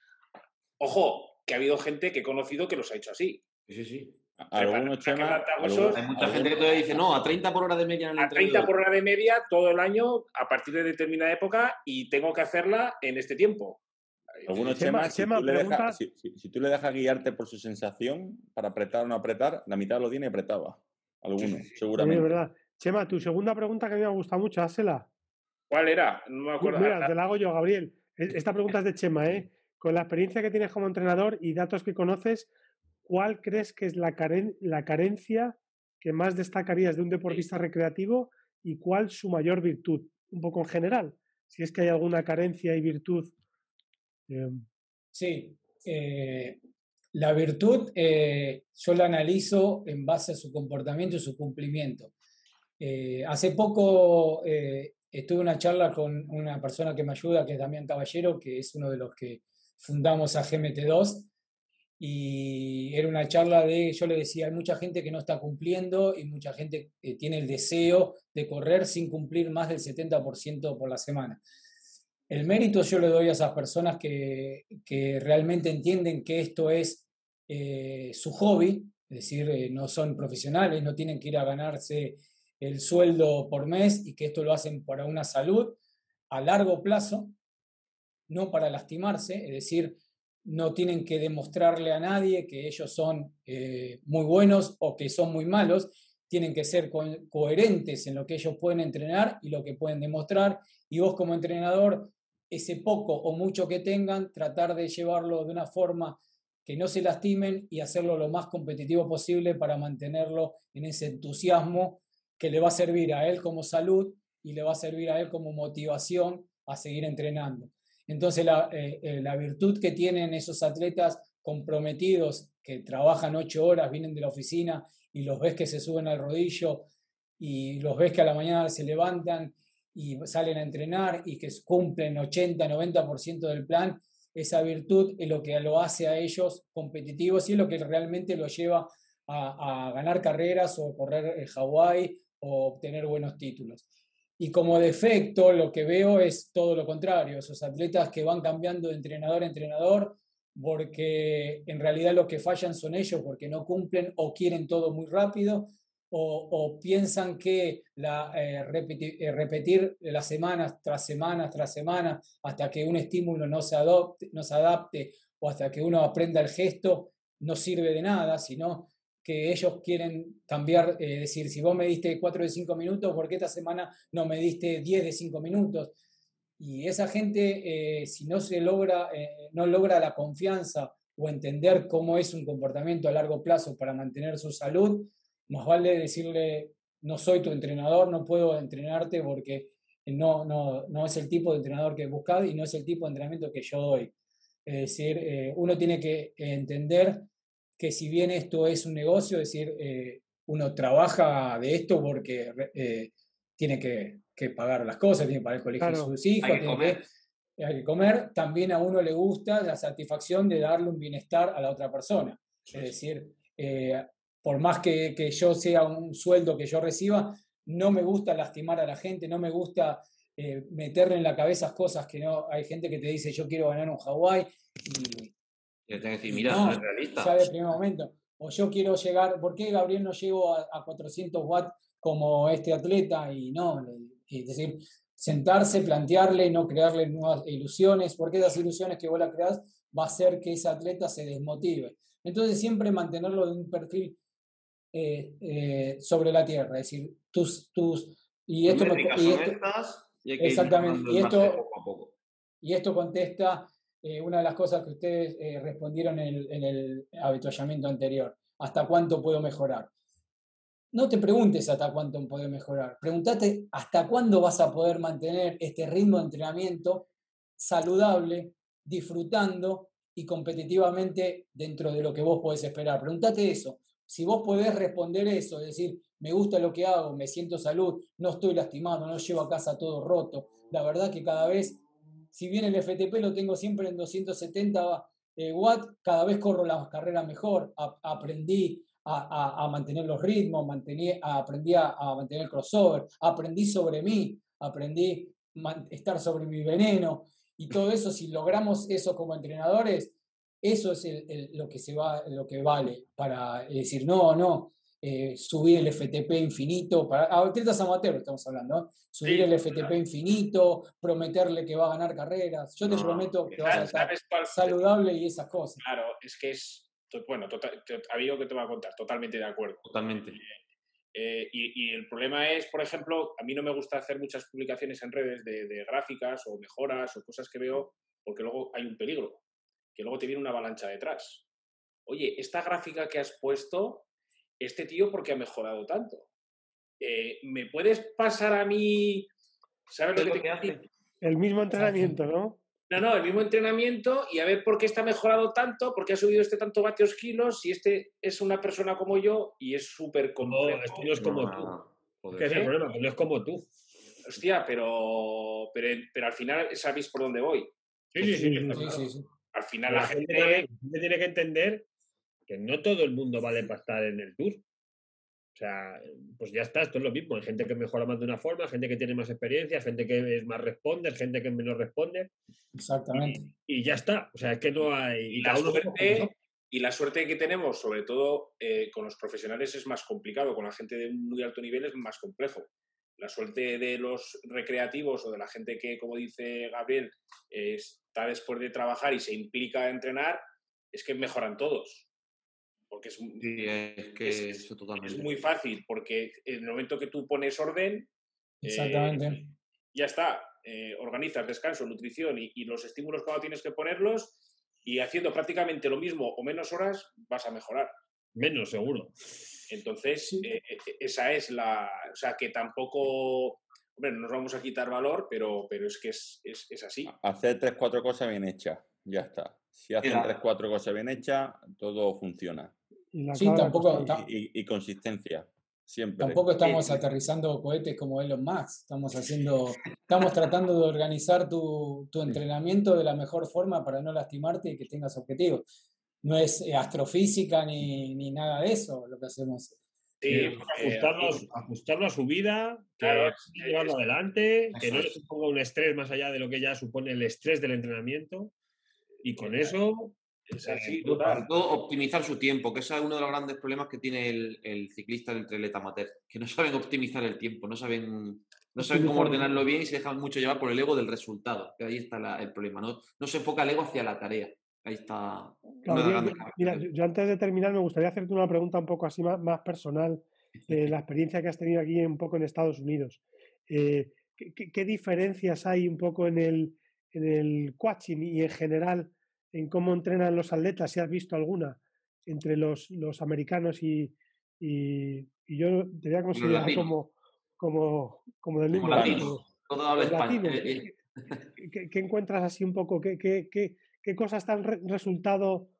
Ojo, que ha habido gente que he conocido que los ha hecho así. Sí, sí. Hay mucha gente que todavía dice, no, a 30 por hora de media. a 30 por hora de media todo el año a partir de determinada época y tengo que hacerla en este tiempo. Algunos Chema, si, tú dejas, si, tú le dejas guiarte por su sensación para apretar o no apretar, la mitad lo tiene apretaba. Algunos, seguramente. verdad. Chema, tu segunda pregunta que a mí me gusta mucho, házela. ¿Cuál era? No me acuerdo. Mira, te la hago yo, Gabriel. Esta pregunta es de Chema, ¿eh? Con la experiencia que tienes como entrenador y datos que conoces, ¿cuál crees que es la, la carencia que más destacarías de un deportista recreativo y cuál su mayor virtud? Un poco en general, si es que hay alguna carencia y virtud. Em. Sí, eh, la virtud eh, yo la analizo en base a su comportamiento y su cumplimiento. Eh, hace poco estuve una charla con una persona que me ayuda, que es Damián Caballero, que es uno de los que fundamos a GMT2, y era una charla de, yo le decía, hay mucha gente que no está cumpliendo y mucha gente que tiene el deseo de correr sin cumplir más del 70% por la semana. El mérito yo le doy a esas personas que, que realmente entienden que esto es eh, su hobby, es decir, eh, no son profesionales, no tienen que ir a ganarse el sueldo por mes y que esto lo hacen para una salud a largo plazo, no para lastimarse, es decir, no tienen que demostrarle a nadie que ellos son eh, muy buenos o que son muy malos, tienen que ser coherentes en lo que ellos pueden entrenar y lo que pueden demostrar, y vos como entrenador, ese poco o mucho que tengan, tratar de llevarlo de una forma que no se lastimen y hacerlo lo más competitivo posible para mantenerlo en ese entusiasmo que le va a servir a él como salud y le va a servir a él como motivación a seguir entrenando. Entonces, eh, eh, la, virtud que tienen esos atletas comprometidos, que trabajan ocho horas, vienen de la oficina y los ves que se suben al rodillo y los ves que a la mañana se levantan y salen a entrenar y que cumplen 80, 90% del plan, esa virtud es lo que lo hace a ellos competitivos y es lo que realmente los lleva a, ganar carreras o correr el Hawái o obtener buenos títulos. Y como defecto, lo que veo es todo lo contrario, esos atletas que van cambiando de entrenador a entrenador, porque en realidad lo que fallan son ellos, porque no cumplen o quieren todo muy rápido, o, piensan que la, eh, repetir, repetir, las semanas tras semanas tras semanas hasta que un estímulo no se, adopte, no se adapte o hasta que uno aprenda el gesto no sirve de nada, sino que ellos quieren cambiar, eh, decir, si vos me diste 4 de 5 minutos, ¿por qué esta semana no me diste 10 de 5 minutos? Y esa gente, eh, si no se logra, eh, no logra la confianza o entender cómo es un comportamiento a largo plazo para mantener su salud, más vale decirle, no soy tu entrenador, no puedo entrenarte porque no, no, no es el tipo de entrenador que he buscado y no es el tipo de entrenamiento que yo doy. Es decir, uno tiene que entender que si bien esto es un negocio, es decir, eh, uno trabaja de esto porque eh, tiene que, pagar las cosas, tiene que pagar el colegio de sus hijos, hay que, comer. hay que comer, también a uno le gusta la satisfacción de darle un bienestar a la otra persona. Es decir, eh, por más que, que, yo sea un sueldo que yo reciba, no me gusta lastimar a la gente, no me gusta meterle en la cabeza cosas que no. Hay gente que te dice, yo quiero ganar un Hawái y yo tengo que decir, mira, no, es realista. Ya de primer momento. O yo quiero llegar, ¿por qué Gabriel no llegó a, 400 watts como este atleta? Y no, es decir, sentarse, plantearle, no crearle nuevas ilusiones, porque esas ilusiones que vos la creás va a hacer que ese atleta se desmotive. Entonces siempre mantenerlo de un perfil eh, eh, sobre la tierra, es decir, tus... tus y esto, y exactamente, y esto, y esto contesta eh, una de las cosas que ustedes eh, respondieron en el, en el habituallamiento anterior. ¿Hasta cuánto puedo mejorar? No te preguntes hasta cuánto puedo mejorar. Pregúntate hasta cuándo vas a poder mantener este ritmo de entrenamiento saludable, disfrutando y competitivamente dentro de lo que vos podés esperar. Pregúntate eso. Si vos podés responder eso, es decir, me gusta lo que hago, me siento salud, no estoy lastimado, no llevo a casa todo roto. La verdad que cada vez si bien el FTP lo tengo siempre en 270 eh, watts, cada vez corro las carreras mejor, aprendí a, mantener los ritmos, aprendí a, mantener el crossover, aprendí sobre mí, aprendí a estar sobre mi veneno. Y todo eso, si logramos eso como entrenadores, eso es lo, que se va, lo que vale para decir, no, no, eh, subir el FTP infinito, para atletas amateurs estamos hablando, subir el FTP infinito, prometerle que va a ganar carreras. Yo te prometo que vas a estar saludable y esas cosas. Claro, es que es, bueno, total, que te voy a contar, totalmente de acuerdo. Totalmente. Eh, y, el problema es, por ejemplo, a mí no me gusta hacer muchas publicaciones en redes de, gráficas o mejoras o cosas que veo, porque luego hay un peligro, que luego te viene una avalancha detrás. Oye, esta gráfica que has puesto, este tío, ¿por qué ha mejorado tanto? Eh, ¿Me puedes pasar a mí? ¿Sabes lo que te hace? El mismo entrenamiento, ¿no? No, no, el mismo entrenamiento y a ver por qué está mejorado tanto, por qué ha subido este tanto vatios kilos, si este es una persona como yo y es súper complejo. No, este no es como tú. ¿Qué es el problema? no es como tú. Hostia, pero, pero, al final sabéis por dónde voy. Sí, sí, sí. Al final la, gente... tiene que entender que no todo el mundo vale para estar en el tour. O sea, pues ya está, esto es lo mismo. Hay gente que mejora más de una forma, gente que tiene más experiencia, gente que es más responder, gente que menos responde. Exactamente. Y, ya está. O sea, es que no hay. Y, la, suerte, y la suerte que tenemos, sobre todo eh, con los profesionales, es más complicado. Con la gente de muy alto nivel es más complejo. La suerte de los recreativos o de la gente que, como dice Gabriel, está después de trabajar y se implica a entrenar, es que mejoran todos porque es, que es, totalmente. es, muy fácil, porque en el momento que tú pones orden, Exactamente. ya está, eh, organizas descanso, nutrición y, los estímulos cuando tienes que ponerlos y haciendo prácticamente lo mismo o menos horas vas a mejorar. Menos, seguro. Entonces, eh, eh, esa es la... O sea, que tampoco... Hombre, no nos vamos a quitar valor, pero, pero es que es, es así. Hacer tres, cuatro cosas bien hechas, ya está. Si hacen tres, cuatro cosas bien hechas, todo funciona. Sí, tampoco. Y, consistencia. Siempre. Tampoco estamos aterrizando cohetes como Elon Musk. Estamos haciendo, estamos tratando de organizar tu, entrenamiento de la mejor forma para no lastimarte y que tengas objetivos. No es eh, astrofísica ni, ni nada de eso lo que hacemos. Sí, eh, ajustarlo, a su vida, claro, llevarlo adelante, que no le suponga un estrés más allá de lo que ya supone el estrés del entrenamiento. Y con eso es así, total. Todo optimizar su tiempo, que ese es uno de los grandes problemas que tiene el, ciclista del triatleta amateur, que no saben optimizar el tiempo, no saben, no saben cómo ordenarlo bien y se dejan mucho llevar por el ego del resultado, que ahí está el problema, ¿no? no se enfoca el ego hacia la tarea. Ahí está. mira, yo, antes de terminar me gustaría hacerte una pregunta un poco así más, personal, de la experiencia que has tenido aquí un poco en Estados Unidos. Eh, ¿qué, diferencias hay un poco en el, en el coaching y en general en cómo entrenan los atletas, si has visto alguna entre los, los americanos y, y, yo te voy a considerar como, como, como del mismo latino. Eh, eh. ¿Qué, encuentras así un poco? ¿Qué, qué, qué, qué cosas te han resultado,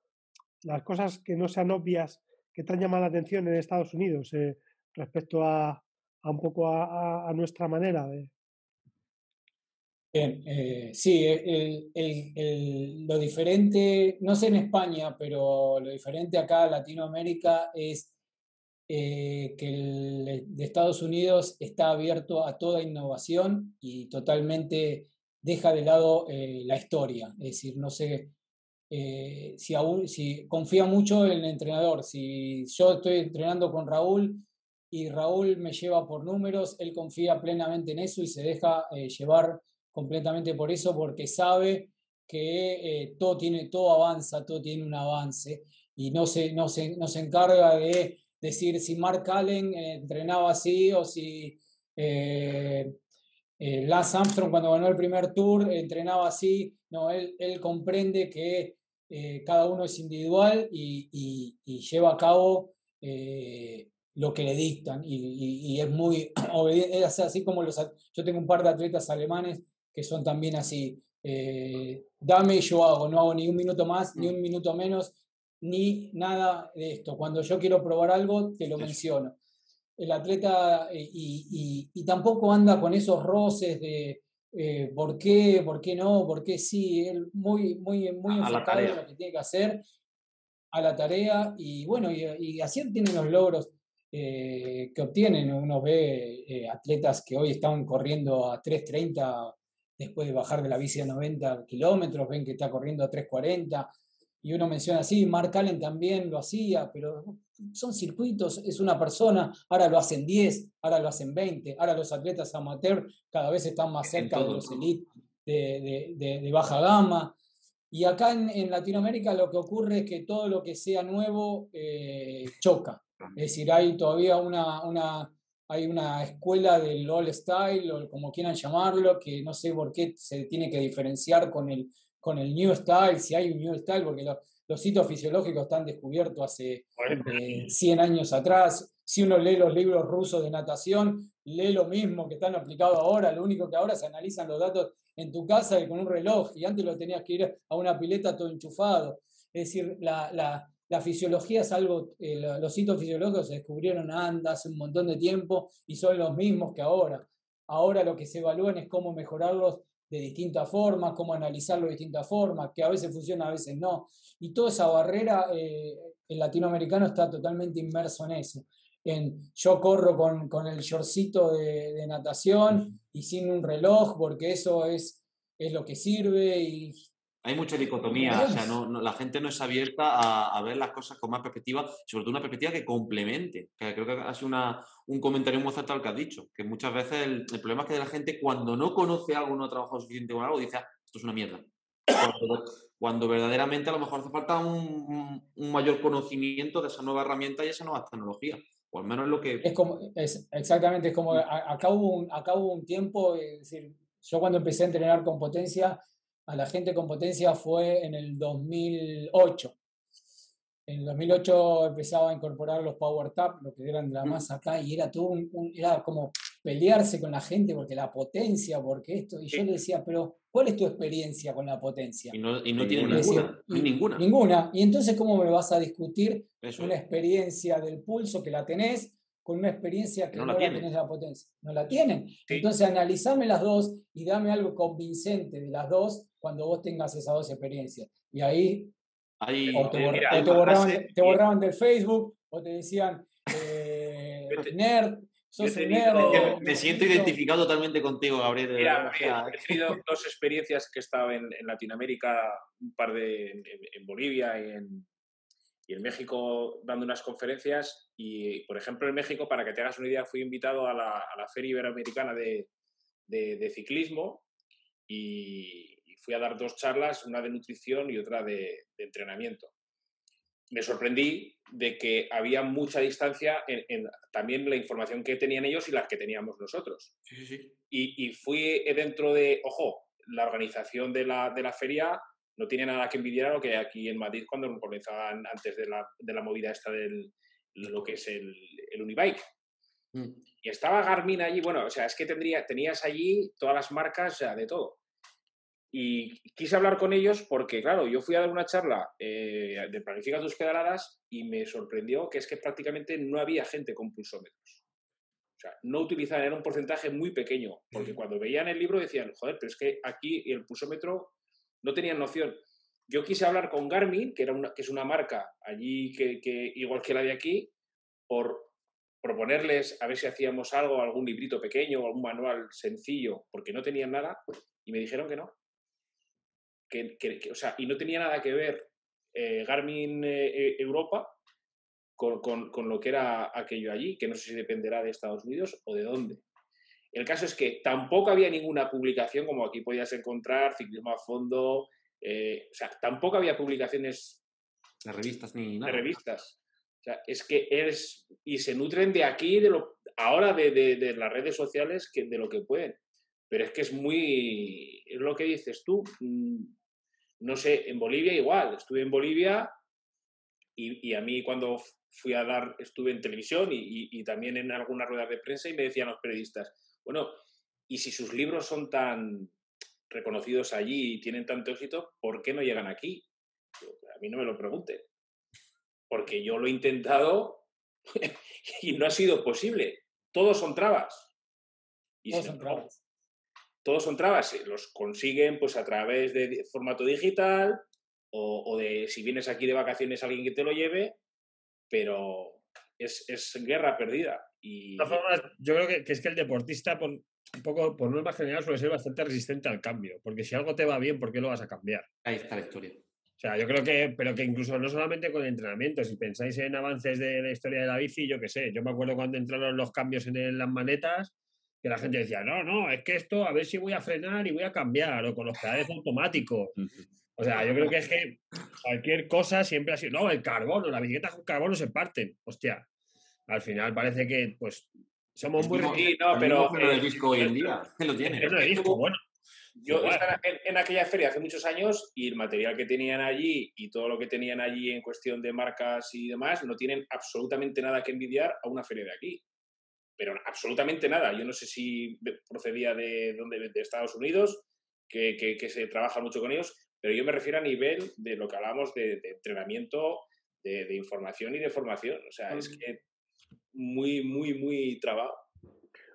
las cosas que no sean obvias, que te han llamado la atención en Estados Unidos eh, respecto a, a, un poco a, a nuestra manera de, Bien, eh, sí, lo diferente, no sé en España, pero lo diferente acá en Latinoamérica es eh, que el de Estados Unidos está abierto a toda innovación y totalmente deja de lado eh, la historia. Es decir, no sé si, aún, si confía mucho en el entrenador. Si yo estoy entrenando con Raúl y Raúl me lleva por números, él confía plenamente en eso y se deja llevar completamente por eso, porque sabe que eh, todo, tiene, todo avanza, todo tiene un avance y no se, no se, no se encarga de decir si Mark Allen eh, entrenaba así o si eh, Lance Armstrong cuando ganó el primer tour entrenaba así. No, él, él comprende que cada uno es individual y, y, lleva a cabo lo que le dictan y, es muy es así como los yo tengo un par de atletas alemanes que son también así, eh, dame y yo hago, no hago ni un minuto más, ni mm. un minuto menos, ni nada de esto. Cuando yo quiero probar algo, te lo menciono. El atleta eh, y, y, tampoco anda con esos roces de eh, por qué, por qué no, por qué sí, él muy, muy, muy enfocado en lo que tiene que hacer, a la tarea y bueno, y, así tienen los logros. que obtienen. Uno ve atletas que hoy están corriendo a 3.30 después de bajar de la bici a 90 kilómetros, ven que está corriendo a 3.40, y uno menciona así, Mark Allen también lo hacía, pero son circuitos, es una persona, ahora lo hacen 10, ahora lo hacen 20, ahora los atletas amateur cada vez están más cerca de los elites de, baja gama. Y acá en, Latinoamérica lo que ocurre es que todo lo que sea nuevo eh, choca. Es decir, hay todavía una, una, hay una escuela del all style, o como quieran llamarlo, que no sé por qué se tiene que diferenciar con el, con el new style, si hay un new style, porque los, los hitos fisiológicos están descubiertos hace 100 eh, años atrás. Si uno lee los libros rusos de natación, lee lo mismo que están aplicados ahora, lo único que ahora se analizan los datos en tu casa y con un reloj, y antes lo tenías que ir a una pileta todo enchufado. Es decir, la, la, la fisiología es algo, eh, los hitos fisiológicos se descubrieron antes, hace un montón de tiempo y son los mismos que ahora. Ahora lo que se evalúan es cómo mejorarlos de distintas formas, cómo analizarlo de distintas formas, que a veces funciona, a veces no. Y toda esa barrera, eh, el latinoamericano está totalmente inmerso en eso. En, yo corro con, con el shortcito de, de, natación y sin un reloj, porque eso es, es lo que sirve y hay mucha dicotomía, o sea, no, la gente no es abierta a, ver las cosas con más perspectiva, sobre todo una perspectiva que complemente. Que creo que ha sido una, un comentario muy acertado que has dicho, que muchas veces el, problema es que la gente cuando no conoce algo, no ha trabajado suficiente con algo, dice, ah, esto es una mierda. Cuando, verdaderamente a lo mejor hace falta un, un, mayor conocimiento de esa nueva herramienta y esa nueva tecnología. O al menos lo que... Es como, es, exactamente, es como, acá hubo, un, acá hubo un tiempo, es decir, yo cuando empecé a entrenar con potencia, a la gente con potencia fue en el 2008. En el 2008 empezaba a incorporar los Power Tap, lo que eran de la masa acá, y era todo un, era como pelearse con la gente porque la potencia, porque esto. Y yo le decía, pero ¿cuál es tu experiencia con la potencia? Y no, y no tiene ninguna, ninguna. Ninguna. Y entonces, ¿cómo me vas a discutir una experiencia del pulso que la tenés con una experiencia que no, la, tenés la potencia? No la tienen. Entonces, analizame las dos y dame algo convincente de las dos cuando vos tengas esas dos experiencias. Y ahí te, borraban, del Facebook o te decían eh, nerd. Sos nerd, me siento identificado totalmente contigo, Gabriel. Mira, he tenido dos experiencias que he estado en, Latinoamérica, un par de en, Bolivia y en, y en México dando unas conferencias. Y, por ejemplo, en México, para que te hagas una idea, fui invitado a la, a la Feria Iberoamericana de, de, de Ciclismo y, fui a dar dos charlas, una de nutrición y otra de, entrenamiento. Me sorprendí de que había mucha distancia en, también la información que tenían ellos y las que teníamos nosotros. Y, fui dentro de, ojo, la organización de la, de la feria no tiene nada que envidiar a lo que hay aquí en Madrid cuando comenzaban antes de la, de la movida esta del lo que es el, el Unibike. Mm. Y estaba Garmin allí, bueno, o sea, es que tendría, tenías allí todas las marcas, o sea, de todo. Y quise hablar con ellos porque, claro, yo fui a dar una charla eh, de Planifica tus pedaladas y me sorprendió que es que prácticamente no había gente con pulsómetros. O sea, no utilizaban, era un porcentaje muy pequeño, porque cuando veían el libro decían, joder, pero es que aquí el pulsómetro no tenían noción. Yo quise hablar con Garmin, que, era una, que es una marca allí que, que, igual que la de aquí, por proponerles a ver si hacíamos algo, algún librito pequeño, algún manual sencillo, porque no tenían nada, y me dijeron que no, que, o sea, y no tenía nada que ver eh, Garmin eh, eh, Europa con, con, con, lo que era aquello allí, que no sé si dependerá de Estados Unidos o de dónde. El caso es que tampoco había ninguna publicación, como aquí podías encontrar, ciclismo a fondo, o sea, tampoco había publicaciones de revistas ni nada. De revistas. O sea, es que es, y se nutren de aquí, de lo, ahora de, de, de las redes sociales, que, de lo que pueden. Pero es que es muy, es lo que dices tú, mm, no sé, en Bolivia igual, estuve en Bolivia y, a mí cuando fui a dar, estuve en televisión y, también en algunas ruedas de prensa y me decían los periodistas, bueno, y si sus libros son tan reconocidos allí y tienen tanto éxito, ¿por qué no llegan aquí? A mí no me lo pregunte, porque yo lo he intentado y no ha sido posible. Todos son trabas. Y Todos son trabas todos son trabas, los consiguen pues a través de formato digital o, de si vienes aquí de vacaciones alguien que te lo lleve, pero es, guerra perdida. Y... De todas formas, yo creo que, es que el deportista, por, un poco, por norma general, suele ser bastante resistente al cambio, porque si algo te va bien, ¿por qué lo vas a cambiar? Ahí está la historia. O sea, yo creo que, pero que incluso no solamente con el entrenamiento, si pensáis en avances de la historia de la bici, yo qué sé, yo me acuerdo cuando entraron los cambios en las manetas, que la gente decía, no, no, es que esto, a ver si voy a frenar y voy a cambiar, o con los pedales automáticos. O sea, yo creo que es que cualquier cosa siempre ha sido, no, el carbono, las bicicletas con carbono se parten, hostia. al final parece que pues somos muy... no, pero... el disco hoy en día, que lo tiene. Es disco, bueno. Yo estaba en, aquella feria hace muchos años y el material que tenían allí y todo lo que tenían allí en cuestión de marcas y demás no tienen absolutamente nada que envidiar a una feria de aquí. Pero absolutamente nada. Yo no sé si procedía de, donde, de Estados Unidos, que, que, se trabaja mucho con ellos, pero yo me refiero a nivel de lo que hablamos de, entrenamiento, de, información y de formación. O sea, es que muy, muy, muy trabado.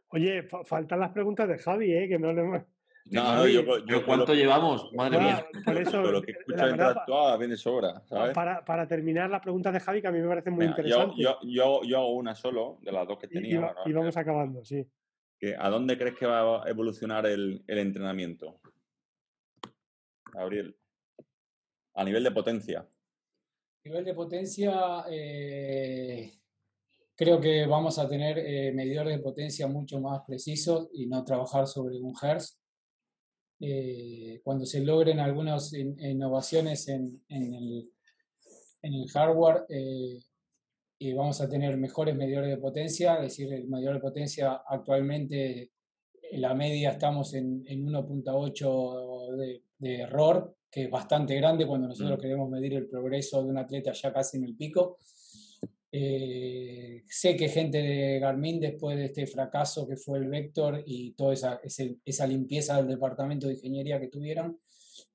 Oye, faltan las preguntas de Javi, ¿eh? que no le hemos... No, no, yo, yo ¿Cuánto llevamos? Madre mía. Por eso, lo que escucha interactuar viene sobra. ¿sabes? Para, para, terminar las preguntas de Javi, que a mí me parece muy interesante. Yo, yo, yo, hago una solo, de las dos que tenía. Y, vamos acabando, sí. ¿A dónde crees que va a evolucionar el, el entrenamiento? Gabriel. A nivel de potencia. A nivel de potencia, eh, creo que vamos a tener eh, medidores de potencia mucho más precisos y no trabajar sobre un Hertz. Eh, cuando se logren algunas innovaciones en, el, hardware, y vamos a tener mejores medidores de potencia, es decir, el medidor de potencia actualmente, en la media estamos en, 1.8 de, de, error, que es bastante grande cuando nosotros mm. queremos medir el progreso de un atleta ya casi en el pico. Eh, sé que gente de Garmin, después de este fracaso que fue el Vector y toda esa, esa limpieza del departamento de ingeniería que tuvieron,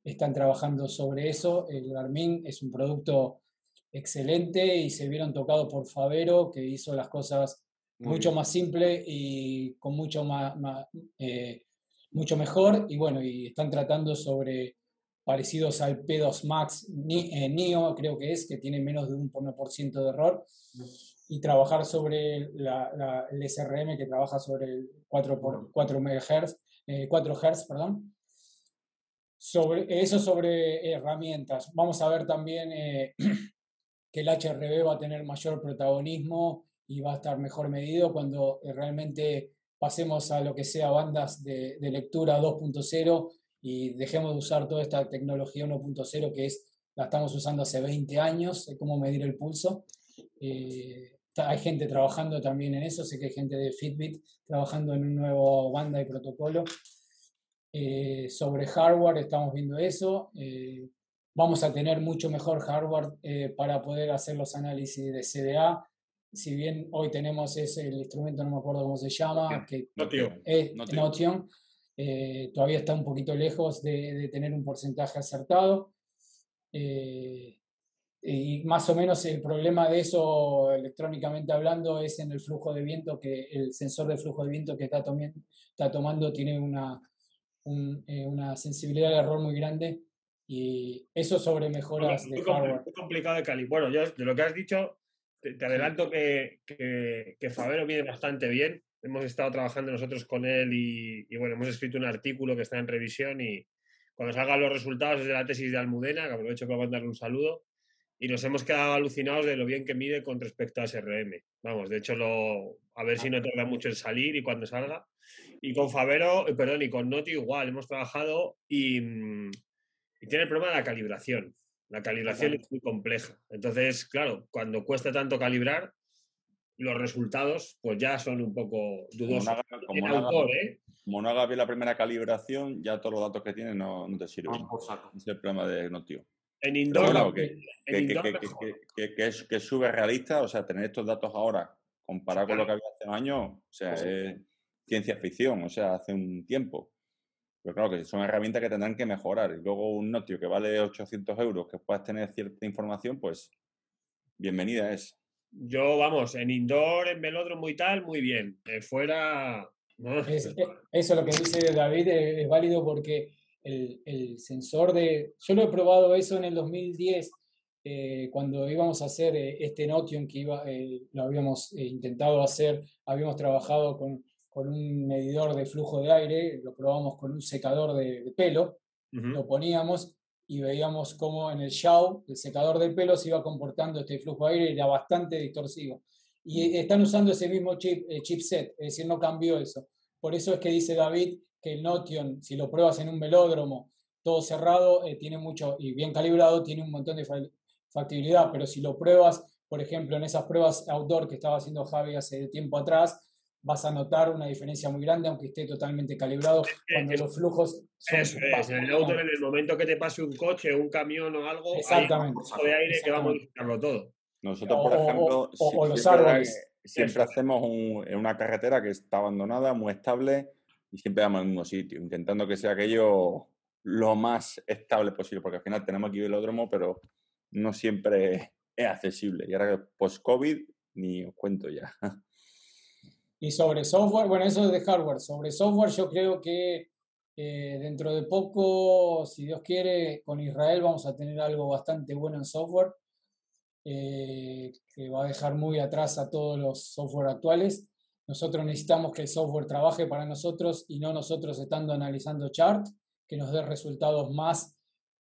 están trabajando sobre eso. El Garmin es un producto excelente y se vieron tocados por Favero, que hizo las cosas mucho más simples y con mucho, más, eh, mucho mejor. Y bueno, y están tratando sobre parecidos al P2 Max eh, NIO, creo que es, que tiene menos de un 1% de error, y trabajar sobre el SRM que trabaja sobre el 4, por, 4 MHz, 4 Hz, perdón. Sobre, eso sobre herramientas. Vamos a ver también eh, que el HRB va a tener mayor protagonismo y va a estar mejor medido cuando eh, realmente pasemos a lo que sea bandas de, de lectura 2.0 y dejemos de usar toda esta tecnología 1.0 que es, la estamos usando hace 20 años, cómo medir el pulso. Eh, hay gente trabajando también en eso, sé que hay gente de Fitbit trabajando en un nuevo banda y protocolo. Eh, sobre hardware estamos viendo eso. Eh, vamos a tener mucho mejor hardware para poder hacer los análisis de CDA. Si bien hoy tenemos ese el instrumento, no me acuerdo cómo se llama, que es Notion eh, todavía está un poquito lejos de, tener un porcentaje acertado. Eh, y más o menos el problema de eso, electrónicamente hablando, es en el flujo de viento, que el sensor de flujo de viento que está, está tomando tiene una, eh, una sensibilidad de error muy grande. Y eso sobre mejoras de hardware. Muy complicado de cali. Bueno, yo de lo que has dicho, te, adelanto que, que, que Favero viene bastante bien hemos estado trabajando nosotros con él y, bueno, hemos escrito un artículo que está en revisión y cuando salgan los resultados de la tesis de Almudena, que aprovecho para mandarle un saludo, y nos hemos quedado alucinados de lo bien que mide con respecto a SRM. Vamos, de hecho, lo, a ver si no tarda mucho en salir y cuando salga. Y con Favero, eh, perdón, y con Noti igual, hemos trabajado y, y tiene el problema de la calibración. La calibración es muy compleja. Entonces, claro, cuando cuesta tanto calibrar, los resultados pues ya son un poco dudosos. Como no, haga, ¿eh? como no haga bien la primera calibración, ya todos los datos que tienes no, no te sirven. es el problema de Notio. En indoor, que, que, es, que sube realista, o sea, tener estos datos ahora comparado con lo que había hace un año, o sea, es ciencia ficción, o sea, hace un tiempo. Pero claro, que son herramientas que tendrán que mejorar. Y luego un Notio que vale 800 euros, que puedas tener cierta información, pues bienvenida es. Yo, vamos, en indoor, en velódromo y tal, muy bien. fuera. eso es lo que dice David es, válido porque el, el, sensor de. Yo lo he probado eso en el 2010, eh, cuando íbamos a hacer eh, este Notion que iba, eh, lo habíamos intentado hacer, habíamos trabajado con, con, un medidor de flujo de aire, lo probamos con un secador de, pelo, lo poníamos y veíamos cómo en el show el secador de pelo se iba comportando este flujo de aire, era bastante distorsivo. Y están usando ese mismo chip, eh, chipset, es decir, no cambió eso. Por eso es que dice David que el Notion, si lo pruebas en un velódromo, todo cerrado, eh, tiene mucho y bien calibrado, tiene un montón de factibilidad, pero si lo pruebas por ejemplo, en esas pruebas outdoor que estaba haciendo Javi hace tiempo atrás, vas a notar una diferencia muy grande, aunque esté totalmente calibrado, cuando los flujos son... Eso es, en el en el momento que te pase un coche, un camión o algo, Exactamente. hay un de aire que va a modificarlo todo. Nosotros, por ejemplo, o, los árboles. Siempre hacemos en una carretera que está abandonada, muy estable, y siempre vamos al mismo sitio, intentando que sea aquello lo más estable posible, porque al final tenemos aquí velódromo, pero no siempre es accesible. Y ahora post-COVID, ni os cuento ya. Y sobre software, bueno, eso es de hardware. Sobre software yo creo que eh, dentro de poco, si Dios quiere, con Israel vamos a tener algo bastante bueno en software, eh, que va a dejar muy atrás a todos los software actuales. Nosotros necesitamos que el software trabaje para nosotros y no nosotros estando analizando chart, que nos dé resultados más,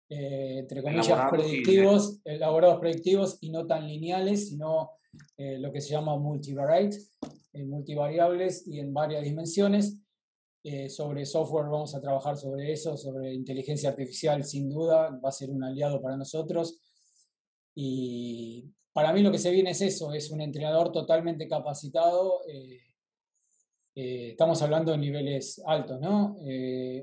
eh, entre comillas, predictivos, elaborados predictivos y no tan lineales, sino lo que se llama multivariate multivariables y en varias dimensiones. Eh, sobre software vamos a trabajar sobre eso, sobre inteligencia artificial sin duda, va a ser un aliado para nosotros. Y para mí lo que se viene es eso, es un entrenador totalmente capacitado. Eh, eh, estamos hablando de niveles altos, ¿no?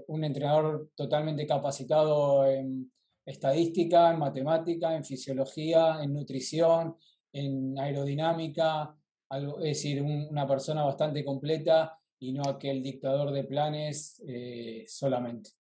un entrenador totalmente capacitado en estadística, en matemática, en fisiología, en nutrición, en aerodinámica, es decir, una persona bastante completa y no aquel dictador de planes eh, solamente.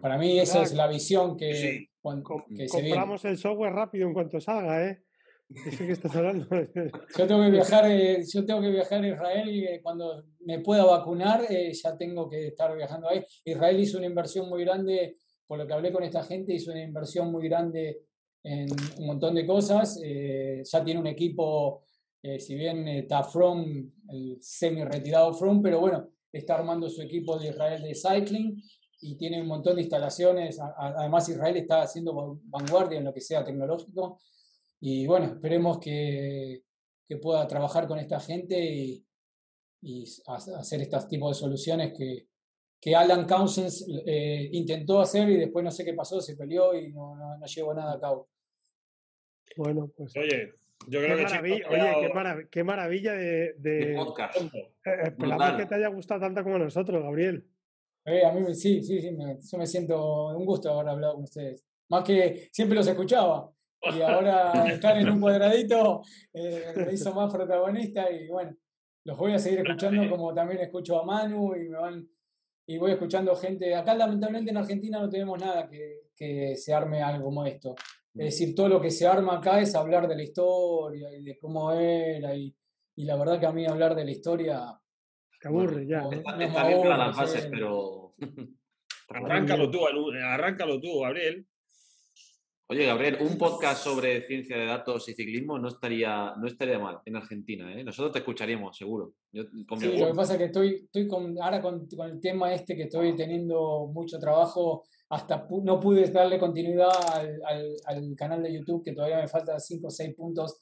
Para mí esa es la visión que, sí. compramos el software rápido en cuanto salga, ¿eh? que estás hablando. yo tengo que viajar, eh, yo tengo que viajar a Israel y eh, cuando me pueda vacunar ya tengo que estar viajando ahí. Israel hizo una inversión muy grande, por lo que hablé con esta gente, hizo una inversión muy grande en un montón de cosas. ya tiene un equipo eh, si bien está From, el semi-retirado From, pero bueno, está armando su equipo de Israel de Cycling y tiene un montón de instalaciones. Además, Israel está haciendo vanguardia en lo que sea tecnológico. Y bueno, esperemos que, que pueda trabajar con esta gente y, y hacer estos tipos de soluciones que, que Alan Cousins eh, intentó hacer y después no sé qué pasó, se peleó y no, no, no llevó nada a cabo. Bueno, pues. Oye, yo creo qué que maravilla, Oye, qué, maravilla de, de, podcast. Eh, esperamos que te haya gustado tanto como a nosotros, Gabriel. Eh, a mí sí, sí, sí, me, yo me siento un gusto haber hablado con ustedes. Más que siempre los escuchaba y ahora estar en un cuadradito eh, me hizo más protagonista y bueno, los voy a seguir escuchando como también escucho a Manu y me van y voy escuchando gente. Acá lamentablemente en Argentina no tenemos nada que, que se arme algo como esto. Es decir, todo lo que se arma acá es hablar de la historia y de cómo era. Y, y la verdad que a mí hablar de la historia. Te aburre ya. está, bien las bases, pero. arráncalo tú, arráncalo tú, Gabriel. Oye, Gabriel, un podcast sobre ciencia de datos y ciclismo no estaría, no estaría mal en Argentina. ¿eh? Nosotros te escucharíamos, seguro. sí, lo que pasa es que estoy, estoy con, ahora con, con, el tema este que estoy teniendo mucho trabajo hasta no pude darle continuidad al, canal de YouTube, que todavía me faltan 5 o 6 puntos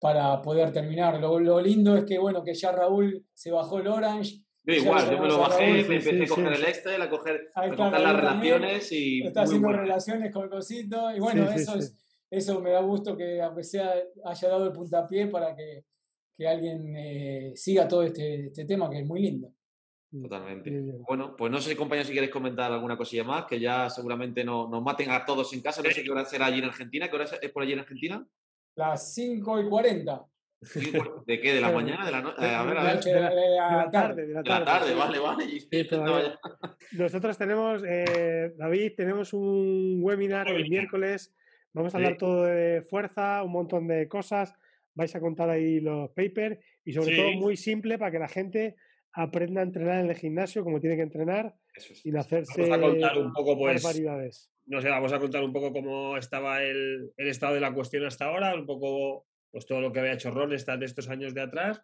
para poder terminar. Lo, lindo es que, bueno, que ya Raúl se bajó el Orange. Yo igual, yo me lo bajé, me empecé a coger el Excel, a coger, las relaciones y... Está haciendo relaciones con el cosito y bueno, eso, es, eso me da gusto que aunque sea haya dado el puntapié para que, que alguien eh, siga todo este, este tema que es muy lindo. Totalmente. Bueno, pues no sé, compañeros, si queréis comentar alguna cosilla más, que ya seguramente no, nos maten a todos en casa. No sé qué hora será allí en Argentina. ¿Qué hora es por allí en Argentina? Las 5 y 40. ¿De qué? ¿De la mañana? ¿De la, noche? a ver, a ver. De, la tarde. De la tarde, vale, vale. Nosotros tenemos, eh, David, tenemos un webinar el miércoles. Vamos a hablar todo de fuerza, un montón de cosas. Vais a contar ahí los papers y sobre todo muy simple para que la gente aprenda a entrenar en el gimnasio como tiene que entrenar y no hacerse vamos a contar un poco, pues, barbaridades. No sé, vamos a contar un poco cómo estaba el, el, estado de la cuestión hasta ahora, un poco pues todo lo que había hecho Ron de estos años de atrás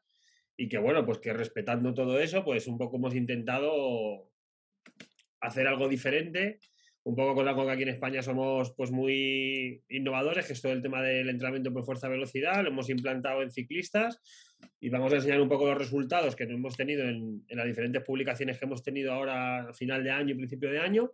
y que bueno, pues que respetando todo eso, pues un poco hemos intentado hacer algo diferente un poco con la coca aquí en España somos pues muy innovadores, que es todo el tema del entrenamiento por fuerza velocidad, lo hemos implantado en ciclistas y vamos a enseñar un poco los resultados que hemos tenido en, las diferentes publicaciones que hemos tenido ahora a final de año y principio de año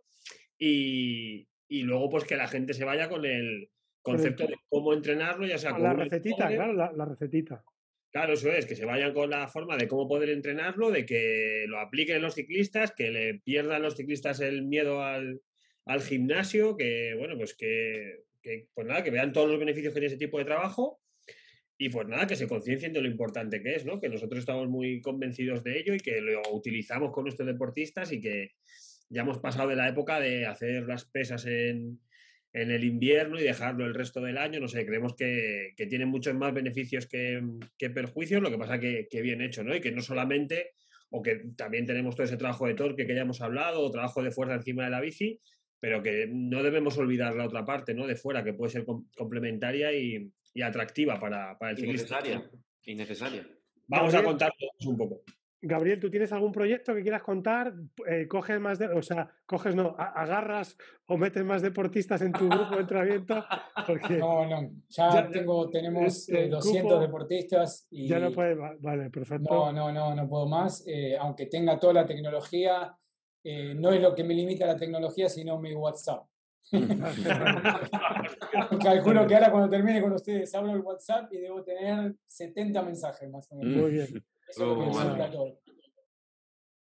y, luego pues que la gente se vaya con el, concepto de cómo entrenarlo, ya sea con la recetita, claro, la, recetita. Claro, eso es, que se vayan con la forma de cómo poder entrenarlo, de que lo apliquen los ciclistas, que le pierdan los ciclistas el miedo al, al gimnasio, que bueno, pues que, que, pues nada, que vean todos los beneficios que tiene ese tipo de trabajo y pues nada, que se conciencien de lo importante que es, ¿no? Que nosotros estamos muy convencidos de ello y que lo utilizamos con nuestros deportistas y que ya hemos pasado de la época de hacer las pesas en, en el invierno y dejarlo el resto del año. No sé, creemos que, que tiene muchos más beneficios que, que, perjuicios, lo que pasa que, que bien hecho, ¿no? Y que no solamente, o que también tenemos todo ese trabajo de torque que ya hemos hablado, o trabajo de fuerza encima de la bici, pero que no debemos olvidar la otra parte, ¿no? De fuera, que puede ser complementaria y, y atractiva para, para el ciclista. Innecesaria. Vamos a contar un poco. Gabriel, ¿tú tienes algún proyecto que quieras contar? Eh, ¿Coges más de, o sea, coges no, agarras o metes más deportistas en tu grupo de entrenamiento? no, no, ya, tengo, tenemos 200 este deportistas y... Ya no puede, vale, perfecto. No, no, no, no puedo más, eh, aunque tenga toda la tecnología, eh, no es lo que me limita la tecnología, sino mi WhatsApp. Calculo que ahora cuando termine con ustedes abro el WhatsApp y debo tener 70 mensajes más o menos. Muy bien.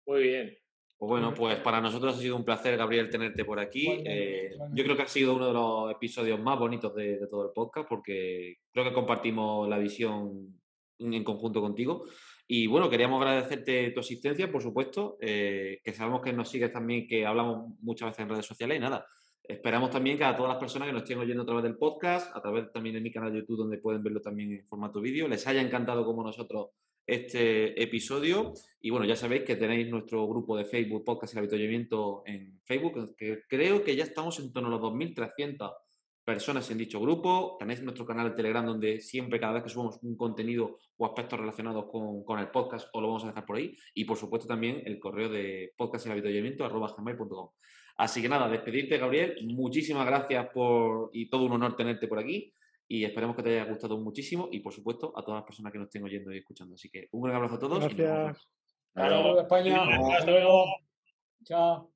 Muy bien. Pues bueno, pues para nosotros ha sido un placer, Gabriel, tenerte por aquí. Eh, yo creo que ha sido uno de los episodios más bonitos de, todo el podcast porque creo que compartimos la visión en conjunto contigo. Y bueno, queríamos agradecerte tu asistencia, por supuesto, eh, que sabemos que nos sigues también, que hablamos muchas veces en redes sociales y nada. Esperamos también que a todas las personas que nos estén oyendo a través del podcast, a través también de mi canal de YouTube, donde pueden verlo también en formato vídeo, les haya encantado como nosotros este episodio. Y bueno, ya sabéis que tenéis nuestro grupo de Facebook, Podcast y Avituallamiento en Facebook, que creo que ya estamos en torno a los 2.300 personas en dicho grupo. Tenéis nuestro canal de Telegram donde siempre, cada vez que subamos un contenido o aspectos relacionados con, con el podcast, os lo vamos a dejar por ahí. Y por supuesto también el correo de podcast y Así que nada, despedirte, Gabriel. Muchísimas gracias por y todo un honor tenerte por aquí. Y esperemos que te haya gustado muchísimo y, por supuesto, a todas las personas que nos estén oyendo y escuchando. Así que un gran abrazo a todos. Gracias. Hasta luego, España. Hasta luego. Chao.